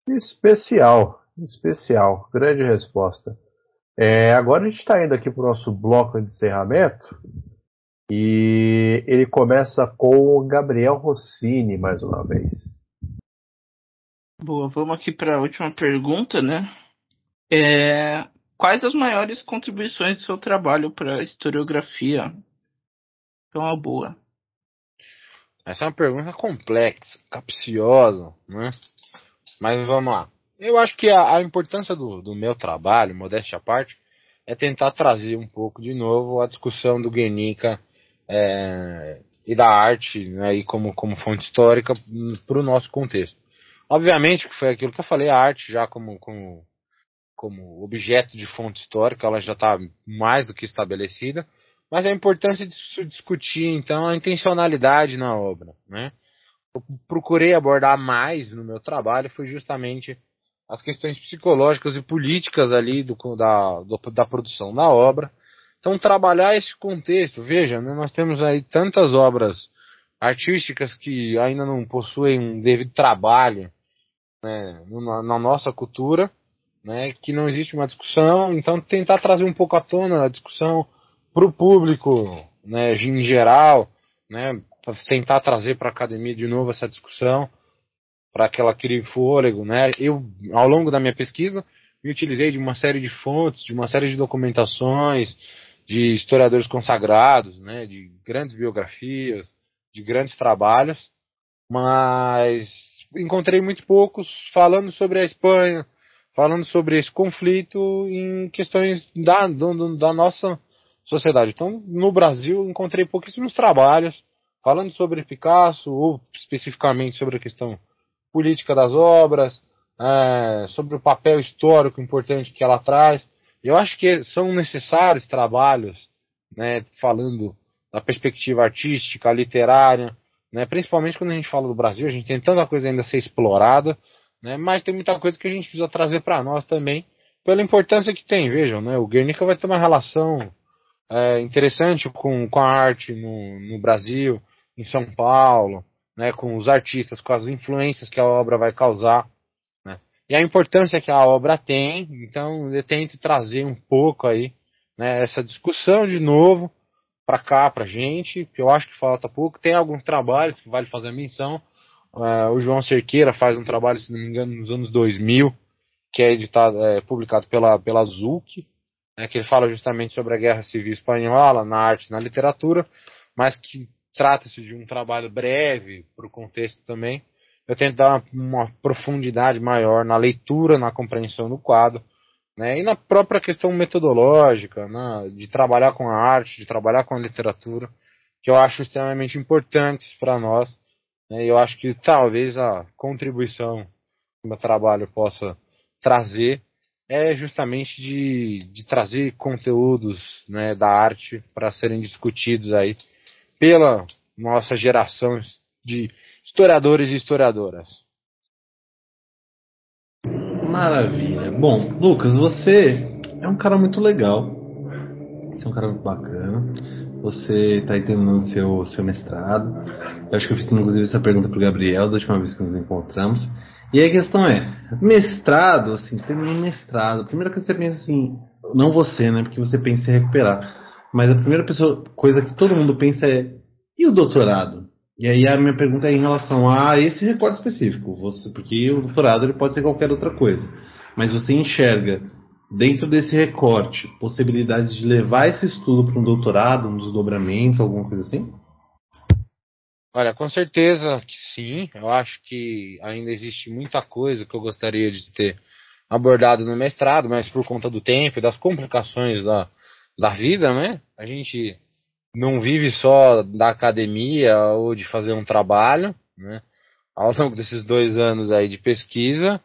Especial, especial. Grande resposta. É, agora a gente está indo aqui para o nosso bloco de encerramento. E ele começa com o Gabriel Rossini, mais uma vez. Boa, vamos aqui para a última pergunta, né? É, quais as maiores contribuições do seu trabalho para a historiografia? É uma boa. Essa é uma pergunta complexa, capciosa, né? Mas vamos lá. Eu acho que a, a importância do, do, meu trabalho, modéstia à parte, é tentar trazer um pouco de novo a discussão do Guernica é, e da arte, né, e como, como fonte histórica para o nosso contexto. Obviamente que foi aquilo que eu falei, a arte já como, como, como objeto de fonte histórica, ela já está mais do que estabelecida, mas a importância de se discutir, então, a intencionalidade na obra, né? Eu procurei abordar mais no meu trabalho foi justamente as questões psicológicas e políticas ali do, da, do, da produção da obra. Então, trabalhar esse contexto, veja, né, nós temos aí tantas obras artísticas que ainda não possuem um devido trabalho né, na, na, nossa cultura, né, que não existe uma discussão, então tentar trazer um pouco à tona a discussão para o público né, em geral, né, tentar trazer para a academia de novo essa discussão, para que ela crie fôlego, né? Eu, ao longo da minha pesquisa, me utilizei de uma série de fontes, de uma série de documentações, de historiadores consagrados, né? De grandes biografias, de grandes trabalhos, mas encontrei muito poucos falando sobre a Espanha, falando sobre esse conflito em questões da, do, da nossa sociedade. Então, no Brasil, encontrei pouquíssimos trabalhos falando sobre Picasso, ou especificamente sobre a questão política das obras, é, sobre o papel histórico importante que ela traz. Eu acho que são necessários trabalhos, né, falando da perspectiva artística, literária, né, principalmente quando a gente fala do Brasil, a gente tem tanta coisa ainda a ser explorada, né, mas tem muita coisa que a gente precisa trazer para nós também, pela importância que tem. Vejam, né, o Guernica vai ter uma relação é, interessante com, com a arte no, no Brasil, em São Paulo, né, com os artistas, com as influências que a obra vai causar, né, e a importância que a obra tem. Então, eu tento trazer um pouco aí né, essa discussão de novo para cá, para gente, que eu acho que falta pouco. Tem alguns trabalhos que vale fazer menção. Uh, o João Cerqueira faz um trabalho, se não me engano, nos anos 2000, que é editado, é, publicado pela, pela Zuc, né, que ele fala justamente sobre a Guerra Civil Espanhola, na arte na literatura, mas que trata-se de um trabalho breve para o contexto também. Eu tento dar uma, uma, profundidade maior na leitura, na compreensão do quadro, né, e na própria questão metodológica, né, de trabalhar com a arte, de trabalhar com a literatura, que eu acho extremamente importantes para nós. Né, e eu acho que talvez a contribuição que o meu trabalho possa trazer é justamente de, de trazer conteúdos né, da arte para serem discutidos aí pela nossa geração de historiadores e historiadoras. Maravilha. Bom, Lucas, você é um cara muito legal. Você é um cara muito bacana. Você está aí terminando seu, seu mestrado. Eu acho que eu fiz inclusive essa pergunta para o Gabriel da última vez que nos encontramos. E a questão é, mestrado, assim, terminou mestrado. A primeira coisa que você pensa assim, não você, né? Porque você pensa em recuperar. Mas a primeira pessoa, coisa que todo mundo pensa é, e o doutorado? E aí a minha pergunta é em relação a esse recorte específico, você, porque o doutorado ele pode ser qualquer outra coisa. Mas você enxerga dentro desse recorte possibilidades de levar esse estudo para um doutorado, um desdobramento, alguma coisa assim? Olha, com certeza que sim. Eu acho que ainda existe muita coisa que eu gostaria de ter abordado no mestrado, mas por conta do tempo e das complicações da, da vida, né? A gente não vive só da academia ou de fazer um trabalho, né? Ao longo desses dois anos aí de pesquisa,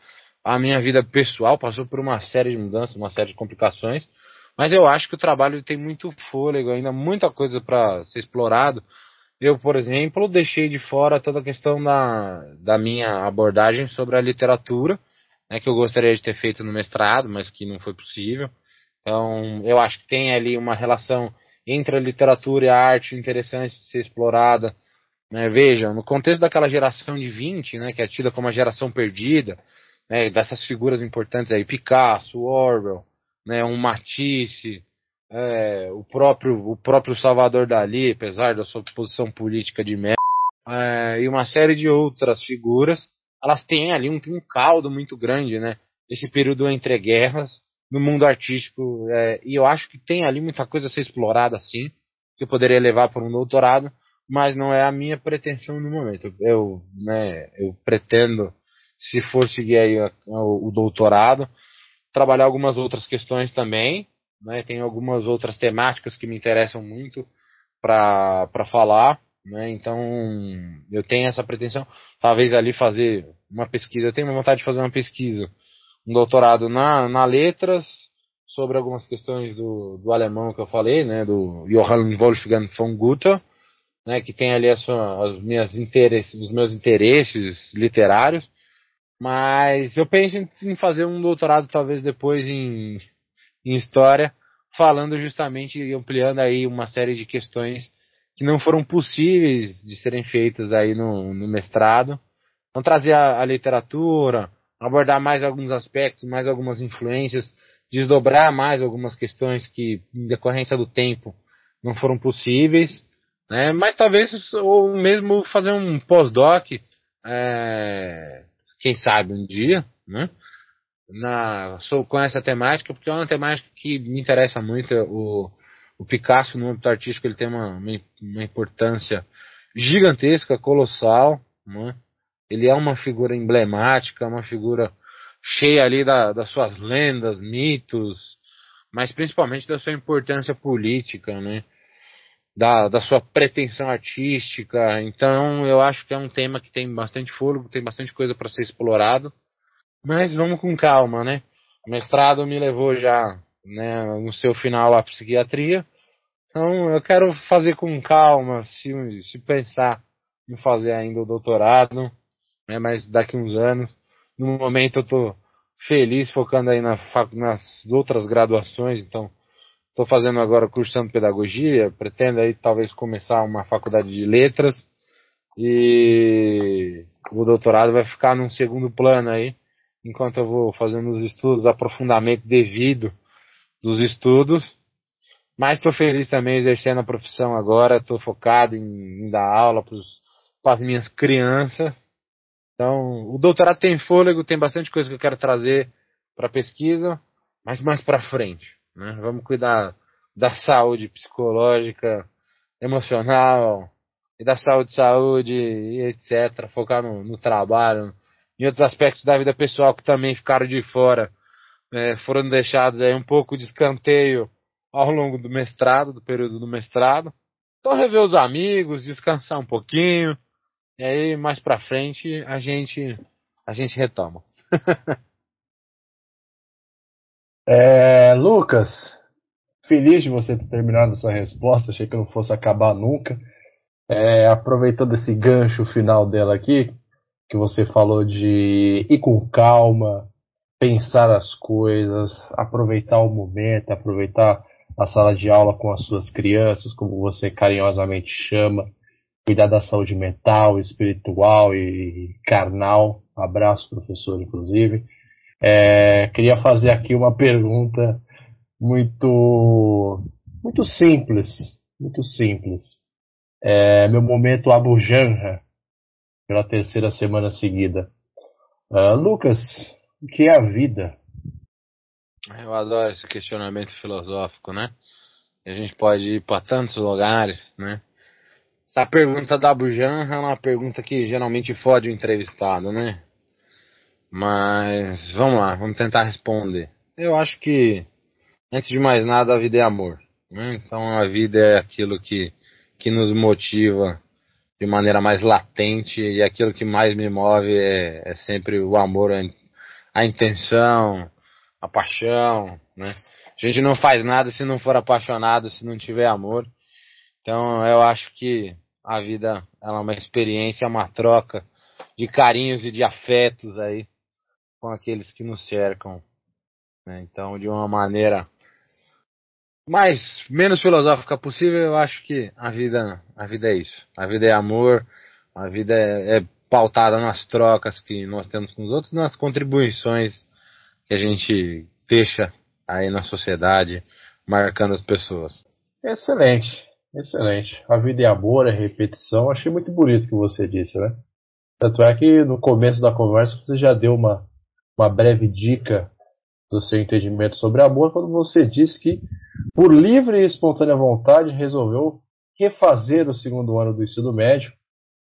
a minha vida pessoal passou por uma série de mudanças, uma série de complicações, mas eu acho que o trabalho tem muito fôlego, ainda muita coisa para ser explorado. Eu, por exemplo, deixei de fora toda a questão da, da minha abordagem sobre a literatura, né, que eu gostaria de ter feito no mestrado, mas que não foi possível. Então, eu acho que tem ali uma relação entre a literatura e a arte interessante de ser explorada. Né? Veja, no contexto daquela geração de 20, né, que é tida como a geração perdida, né, dessas figuras importantes aí, Picasso, Orwell, né, um Matisse, é, o próprio o próprio Salvador Dali, apesar da sua posição política de merda, é, e uma série de outras figuras, elas têm ali um, um caldo muito grande, né? Esse período entre guerras no mundo artístico, é, e eu acho que tem ali muita coisa a ser explorada assim, que eu poderia levar para um doutorado, mas não é a minha pretensão no momento. Eu, né, eu pretendo, se for seguir aí o, o doutorado, trabalhar algumas outras questões também, né? Tem algumas outras temáticas que me interessam muito para falar, né? Então eu tenho essa pretensão, talvez ali fazer uma pesquisa. Eu tenho vontade de fazer uma pesquisa, um doutorado na, na letras sobre algumas questões do, do alemão que eu falei, né? Do Johann Wolfgang von Goethe, né? Que tem ali as, as minhas interesses, os meus interesses literários. Mas eu penso em fazer um doutorado talvez depois em em história, falando justamente e ampliando aí uma série de questões que não foram possíveis de serem feitas aí no, no mestrado. Então trazer a, a literatura, abordar mais alguns aspectos, mais algumas influências, desdobrar mais algumas questões que, em decorrência do tempo, não foram possíveis, né? Mas talvez, ou mesmo fazer um pós-doc, é, quem sabe um dia, né? Na, sou, com essa temática, porque é uma temática que me interessa muito. O, o Picasso, no âmbito artístico, ele tem uma, uma, importância gigantesca, colossal. Né? Ele é uma figura emblemática, uma figura cheia ali da, das suas lendas, mitos, mas principalmente da sua importância política, né? Da, da sua pretensão artística. Então eu acho que é um tema que tem bastante fôlego, tem bastante coisa para ser explorado. Mas vamos com calma, né? O mestrado me levou já né, no seu final à psiquiatria. Então eu quero fazer com calma, se, se pensar em fazer ainda o doutorado, né, mas daqui uns anos. No momento eu estou feliz focando aí na, nas outras graduações, então estou fazendo agora cursando pedagogia, pretendo aí talvez começar uma faculdade de letras e o doutorado vai ficar num segundo plano aí, enquanto eu vou fazendo os estudos, aprofundamento devido dos estudos. Mas estou feliz também exercendo a profissão agora, estou focado em, em, dar aula para as minhas crianças. Então, o doutorado tem fôlego, tem bastante coisa que eu quero trazer para a pesquisa, mas mais para frente. Né? Vamos cuidar da saúde psicológica, emocional, e da saúde, saúde, etc. Focar no, no trabalho, em outros aspectos da vida pessoal que também ficaram de fora, é, foram deixados aí um pouco de escanteio ao longo do mestrado, do período do mestrado. Então rever os amigos, descansar um pouquinho, e aí mais pra frente a gente a gente retoma. é, Lucas, feliz de você ter terminado essa resposta, achei que não fosse acabar nunca. É, aproveitando esse gancho final dela aqui, que você falou de ir com calma, pensar as coisas, aproveitar o momento, aproveitar a sala de aula com as suas crianças, como você carinhosamente chama, cuidar da saúde mental, espiritual e carnal. Abraço, professor, inclusive. É, queria fazer aqui uma pergunta muito, muito simples, muito simples. É, meu momento Abu Janra, pela terceira semana seguida. Uh, Lucas, o que é a vida? Eu adoro esse questionamento filosófico, né? A gente pode ir para tantos lugares, né? Essa pergunta da Bujan é uma pergunta que geralmente fode o entrevistado, né? Mas vamos lá, vamos tentar responder. Eu acho que, antes de mais nada, a vida é amor. Né? Então a vida é aquilo que, que nos motiva de maneira mais latente e aquilo que mais me move é, é sempre o amor, a intenção, a paixão, né? A gente não faz nada se não for apaixonado, se não tiver amor. Então eu acho que a vida é uma experiência, uma troca de carinhos e de afetos aí com aqueles que nos cercam. Né? Então, de uma maneira mais menos filosófica possível, eu acho que a vida, a vida é isso. A vida é amor, a vida é, é pautada nas trocas que nós temos com os outros, nas contribuições que a gente deixa aí na sociedade, marcando as pessoas. Excelente, excelente. A vida é amor, é repetição. Achei muito bonito o que você disse, né? Tanto é que no começo da conversa você já deu uma, uma breve dica do seu entendimento sobre amor quando você disse que por livre e espontânea vontade, resolveu refazer o segundo ano do ensino médio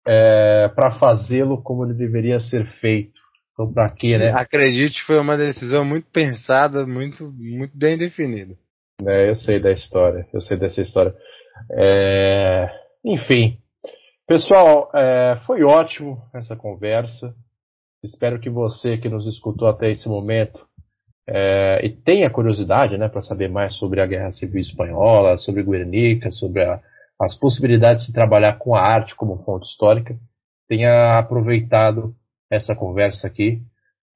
é, para fazê-lo como ele deveria ser feito. Então, para quê, né? Acredite, foi uma decisão muito pensada, muito, muito bem definida. É, eu sei da história, eu sei dessa história. É, enfim, pessoal, é, foi ótimo essa conversa. Espero que você que nos escutou até esse momento é, e tenha curiosidade né, para saber mais sobre a Guerra Civil Espanhola, sobre Guernica, sobre a, as possibilidades de trabalhar com a arte como fonte histórica, tenha aproveitado essa conversa aqui,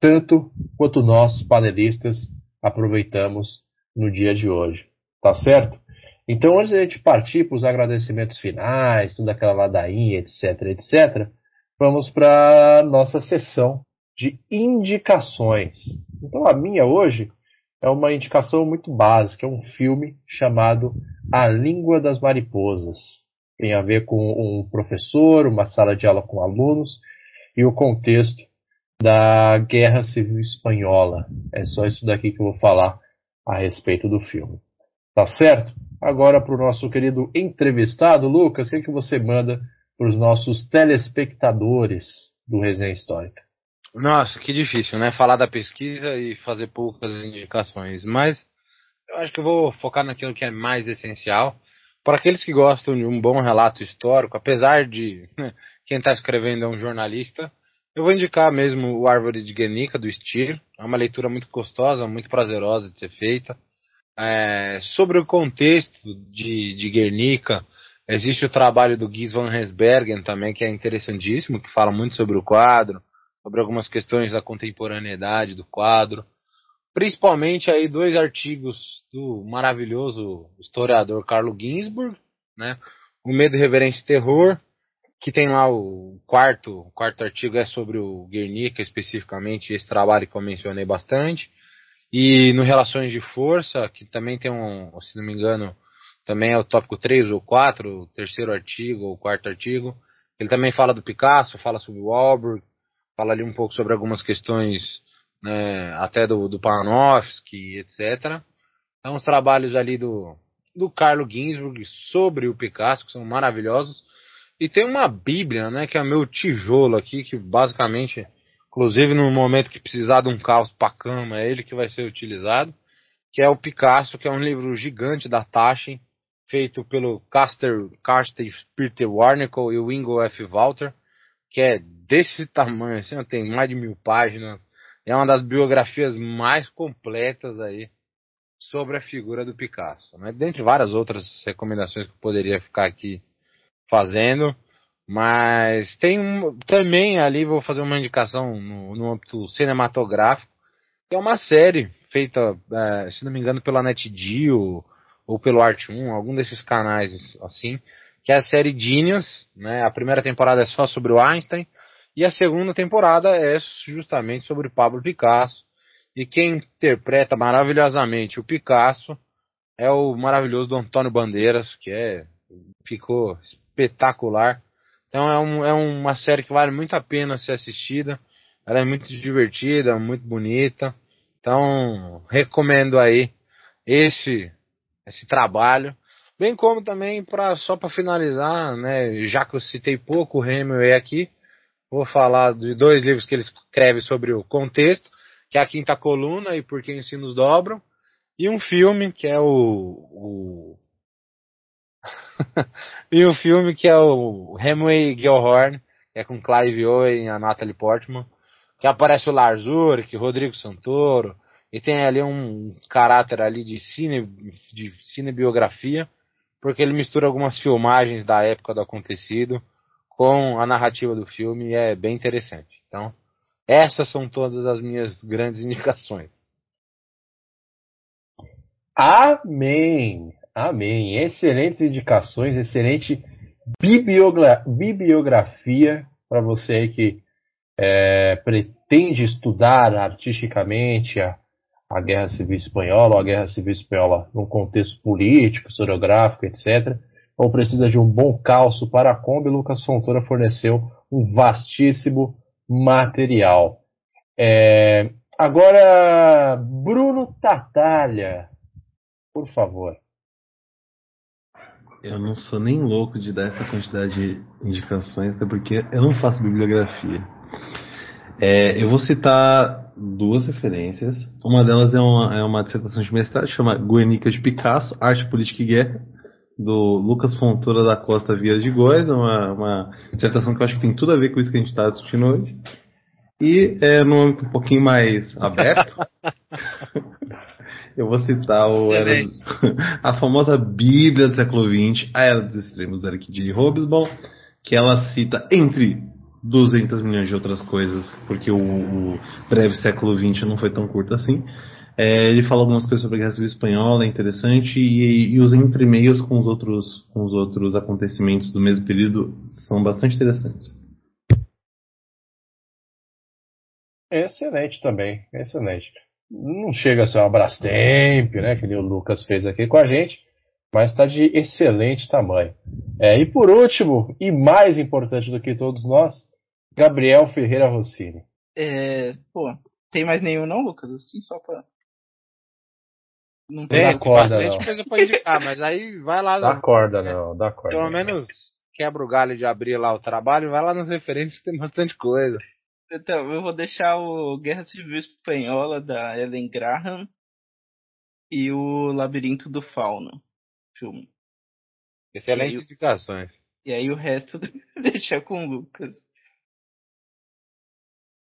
tanto quanto nós, panelistas, aproveitamos no dia de hoje. Tá certo? Então, antes de a gente partir para os agradecimentos finais, toda aquela ladainha, etc, etc, vamos para nossa sessão de indicações. Então a minha hoje é uma indicação muito básica, é um filme chamado A Língua das Mariposas. Tem a ver com um professor, uma sala de aula com alunos e o contexto da Guerra Civil Espanhola. É só isso daqui que eu vou falar a respeito do filme. Tá certo? Agora para o nosso querido entrevistado, Lucas, o que, é que você manda para os nossos telespectadores do Resenha Histórica? Nossa, que difícil, né? Falar da pesquisa e fazer poucas indicações. Mas eu acho que eu vou focar naquilo que é mais essencial. Para aqueles que gostam de um bom relato histórico, apesar de né, quem está escrevendo é um jornalista, eu vou indicar mesmo o Árvore de Guernica, do Stier. É uma leitura muito gostosa, muito prazerosa de ser feita. É, sobre o contexto de, de Guernica, existe o trabalho do Guy van Hesbergen também, que é interessantíssimo, que fala muito sobre o quadro, sobre algumas questões da contemporaneidade do quadro. Principalmente aí dois artigos do maravilhoso historiador Carlo Ginsburg, né? O Medo, Reverência e Terror, que tem lá o quarto, o quarto artigo é sobre o Guernica especificamente, esse trabalho que eu mencionei bastante. E no Relações de Força, que também tem um, se não me engano, também é o tópico 3 ou 4, o terceiro artigo ou quarto artigo. Ele também fala do Picasso, fala sobre o Walberg, fala ali um pouco sobre algumas questões né, até do, do Panofsky, etc. Então, os trabalhos ali do, do Carlo Ginsburg sobre o Picasso, que são maravilhosos. E tem uma Bíblia, né, que é meu tijolo aqui, que basicamente, inclusive no momento que precisar de um carro para cama, é ele que vai ser utilizado, que é o Picasso, que é um livro gigante da Taschen, feito pelo Caster, Carsten Peter Warnickel e o Ingo F. Walter que é desse tamanho, assim, tem mais de mil páginas. É uma das biografias mais completas aí sobre a figura do Picasso. Né? Dentre várias outras recomendações que eu poderia ficar aqui fazendo. Mas tem um, também ali, vou fazer uma indicação no, no âmbito cinematográfico, que é uma série feita, é, se não me engano, pela NetGeo ou pelo Art1, algum desses canais assim, que é a série Genius, né? A primeira temporada é só sobre o Einstein e a segunda temporada é justamente sobre Pablo Picasso. E quem interpreta maravilhosamente o Picasso é o maravilhoso do Antônio Bandeiras, que é ficou espetacular. Então é, um, é uma série que vale muito a pena ser assistida. Ela é muito divertida, muito bonita. Então recomendo aí esse esse trabalho. Bem como também, pra, só para finalizar, né, já que eu citei pouco o Hemingway aqui, vou falar de dois livros que ele escreve sobre o contexto, que é a Quinta Coluna e Por que Ensinos Dobram, e um filme que é o... o... e um filme que é o Hemingway Gellhorn, que é com Clive Owen e a Natalie Portman, que aparece o Lars Ulrich, Rodrigo Santoro, e tem ali um caráter ali de cine, de cinebiografia, porque ele mistura algumas filmagens da época do acontecido com a narrativa do filme e é bem interessante. Então, essas são todas as minhas grandes indicações. Amém! Amém! Excelentes indicações, excelente bibliogra bibliografia para você que é, pretende estudar artisticamente a, a Guerra Civil Espanhola ou a Guerra Civil Espanhola num contexto político, historiográfico, etc., ou precisa de um bom calço para a Kombi, Lucas Fontoura forneceu um vastíssimo material. É... Agora, Bruno Tatalha, por favor. Eu não sou nem louco de dar essa quantidade de indicações, até porque eu não faço bibliografia. É, eu vou citar duas referências. Uma delas é uma, é uma dissertação de mestrado, chama Guernica de Picasso, Arte, Política e Guerra, do Lucas Fontoura da Costa Via de Góes, uma, uma dissertação que eu acho que tem tudo a ver com isso que a gente está discutindo hoje. E é, no âmbito um pouquinho mais aberto, eu vou citar o, era, a famosa Bíblia do século XX, A Era dos Extremos, da Arquide Hobsbawm, que ela cita, entre 200 milhões de outras coisas, porque o, o breve século XX não foi tão curto assim. É, ele fala algumas coisas sobre a Guerra Civil Espanhola, é interessante, e, e os entremeios com os, outros, com os outros acontecimentos do mesmo período são bastante interessantes. Excelente também, excelente. Não chega a ser um Brastemp, né, que o Lucas fez aqui com a gente, mas está de excelente tamanho. É, e por último, e mais importante do que todos nós, Gabriel Ferreira Rossini. É, pô, tem mais nenhum não, Lucas? Assim, só pra. Não tem corda, bastante não. coisa pra indicar, mas aí vai lá. Dá corda, não, dá corda. Pelo menos quebra o galho de abrir lá o trabalho, vai lá nas referências tem bastante coisa. Então, eu vou deixar o Guerra Civil Espanhola da Ellen Graham e o Labirinto do Fauno, filme. Excelentes E- indicações. E aí o resto deixar com o Lucas.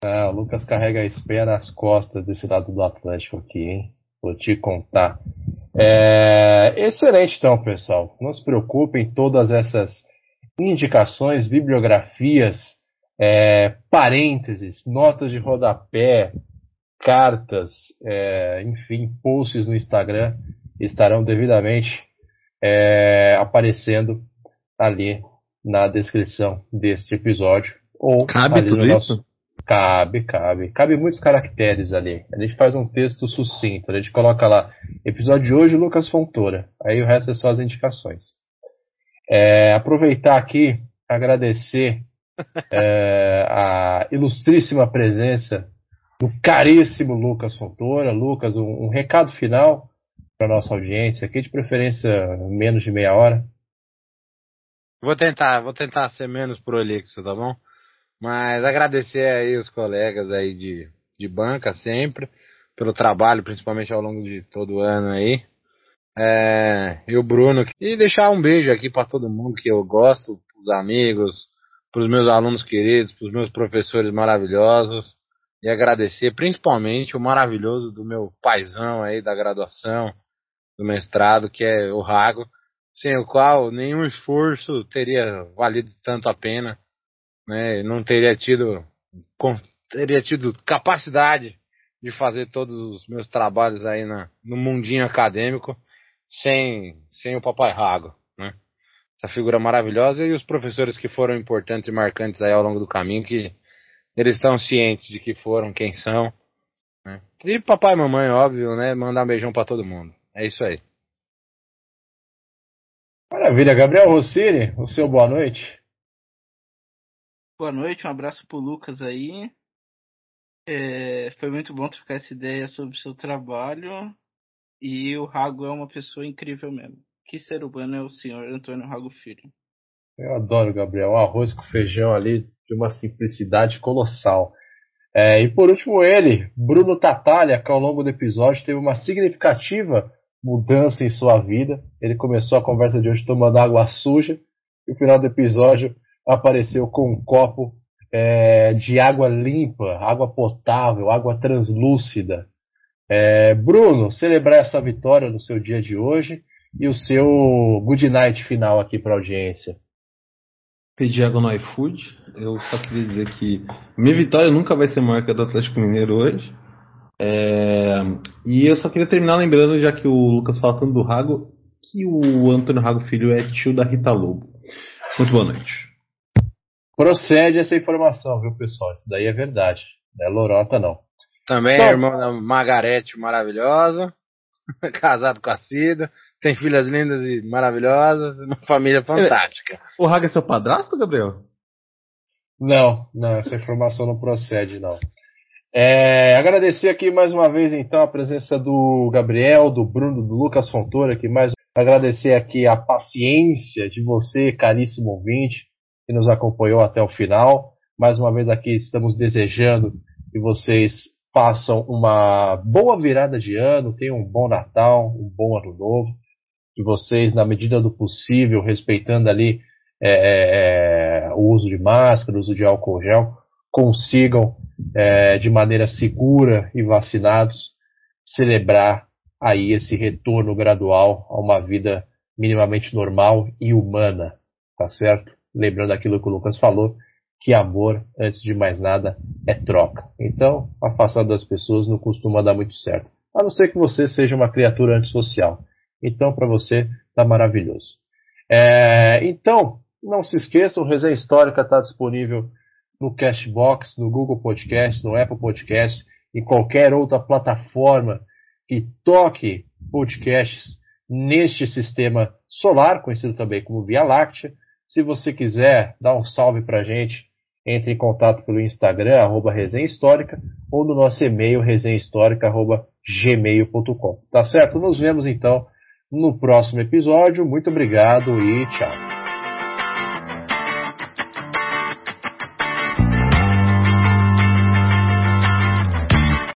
Ah, o Lucas carrega a espinha nas costas desse lado do Atlântico aqui, hein? Vou te contar. É, excelente, então, pessoal. Não se preocupem, todas essas indicações, bibliografias, é, parênteses, notas de rodapé, cartas, é, enfim, posts no Instagram estarão devidamente é, aparecendo ali na descrição deste episódio. Ou Cabe tudo nosso- isso? Cabe, cabe. Cabe muitos caracteres ali. A gente faz um texto sucinto. A gente coloca lá, episódio de hoje, Lucas Fontoura. Aí o resto é só as indicações. É, aproveitar aqui, agradecer é, a ilustríssima presença do caríssimo Lucas Fontoura. Lucas, um, um recado final para nossa audiência aqui, de preferência menos de meia hora. Vou tentar, vou tentar ser menos prolixo, tá bom? Mas agradecer aí os colegas aí de, de banca sempre, pelo trabalho, principalmente ao longo de todo o ano aí. É, e o Bruno. E deixar um beijo aqui para todo mundo que eu gosto, pros amigos, pros meus alunos queridos, pros meus professores maravilhosos. E agradecer principalmente o maravilhoso do meu paizão aí da graduação, do mestrado, que é o Rago sem o qual nenhum esforço teria valido tanto a pena, né? Não teria tido teria tido capacidade de fazer todos os meus trabalhos aí na, no mundinho acadêmico sem sem o papai Rago, né? Essa figura maravilhosa e os professores que foram importantes e marcantes aí ao longo do caminho que eles estão cientes de que foram quem são, né? E papai e mamãe, óbvio, né? Mandar um beijão pra todo mundo. É isso aí. Maravilha, Gabriel Rossini, o seu boa noite. Boa noite, um abraço pro Lucas aí. É, foi muito bom trocar essa ideia sobre o seu trabalho. E o Rago é uma pessoa incrível mesmo. Que ser humano é o senhor Antônio Rago Filho. Eu adoro, Gabriel. Um arroz com feijão ali de uma simplicidade colossal. É, e por último, ele, Bruno Tatalha, que ao longo do episódio teve uma significativa mudança em sua vida. Ele começou a conversa de hoje tomando água suja. E no final do episódio apareceu com um copo é, de água limpa, água potável, água translúcida. É, Bruno, celebrar essa vitória no seu dia de hoje e o seu good night final aqui para a audiência. Pedi água no iFood. Eu só queria dizer que minha vitória nunca vai ser maior que a do Atlético Mineiro hoje. É, E eu só queria terminar lembrando, já que o Lucas fala tanto do Rago, que o Antônio Rago Filho é tio da Rita Lobo. Muito boa noite. Procede essa informação, viu, pessoal? Isso daí é verdade. Não é lorota, não. Também Então- é irmão da Margarete maravilhosa, casado com a Cida, tem filhas lindas e maravilhosas, uma família fantástica. O Rago é seu padrasto, Gabriel? Não, não, essa informação não procede, não. É, agradecer aqui mais uma vez, então, a presença do Gabriel, do Bruno, do Lucas Fontoura, aqui mais agradecer aqui a paciência de você, caríssimo ouvinte, que nos acompanhou até o final. Mais uma vez aqui estamos desejando que vocês façam uma boa virada de ano, tenham um bom Natal, um bom ano novo, que vocês, na medida do possível, respeitando ali é, é, é, o uso de máscara, o uso de álcool gel, consigam, é, de maneira segura e vacinados, celebrar aí esse retorno gradual a uma vida minimamente normal e humana, tá certo? Lembrando aquilo que o Lucas falou, que amor, antes de mais nada, é troca. Então, afastado das pessoas não costuma dar muito certo. A não ser que você seja uma criatura antissocial. Então, para você, tá maravilhoso. É, então, não se esqueçam, Resenha Histórica está disponível no Cashbox, no Google Podcast, no Apple Podcast, em qualquer outra plataforma que toque podcasts neste sistema solar, conhecido também como Via Láctea. Se você quiser dar um salve para a gente, entre em contato pelo Instagram, arroba Resenha Histórica, ou no nosso e-mail, resenhahistórica.gmail.com. Tá certo? Nos vemos então no próximo episódio. Muito obrigado e tchau.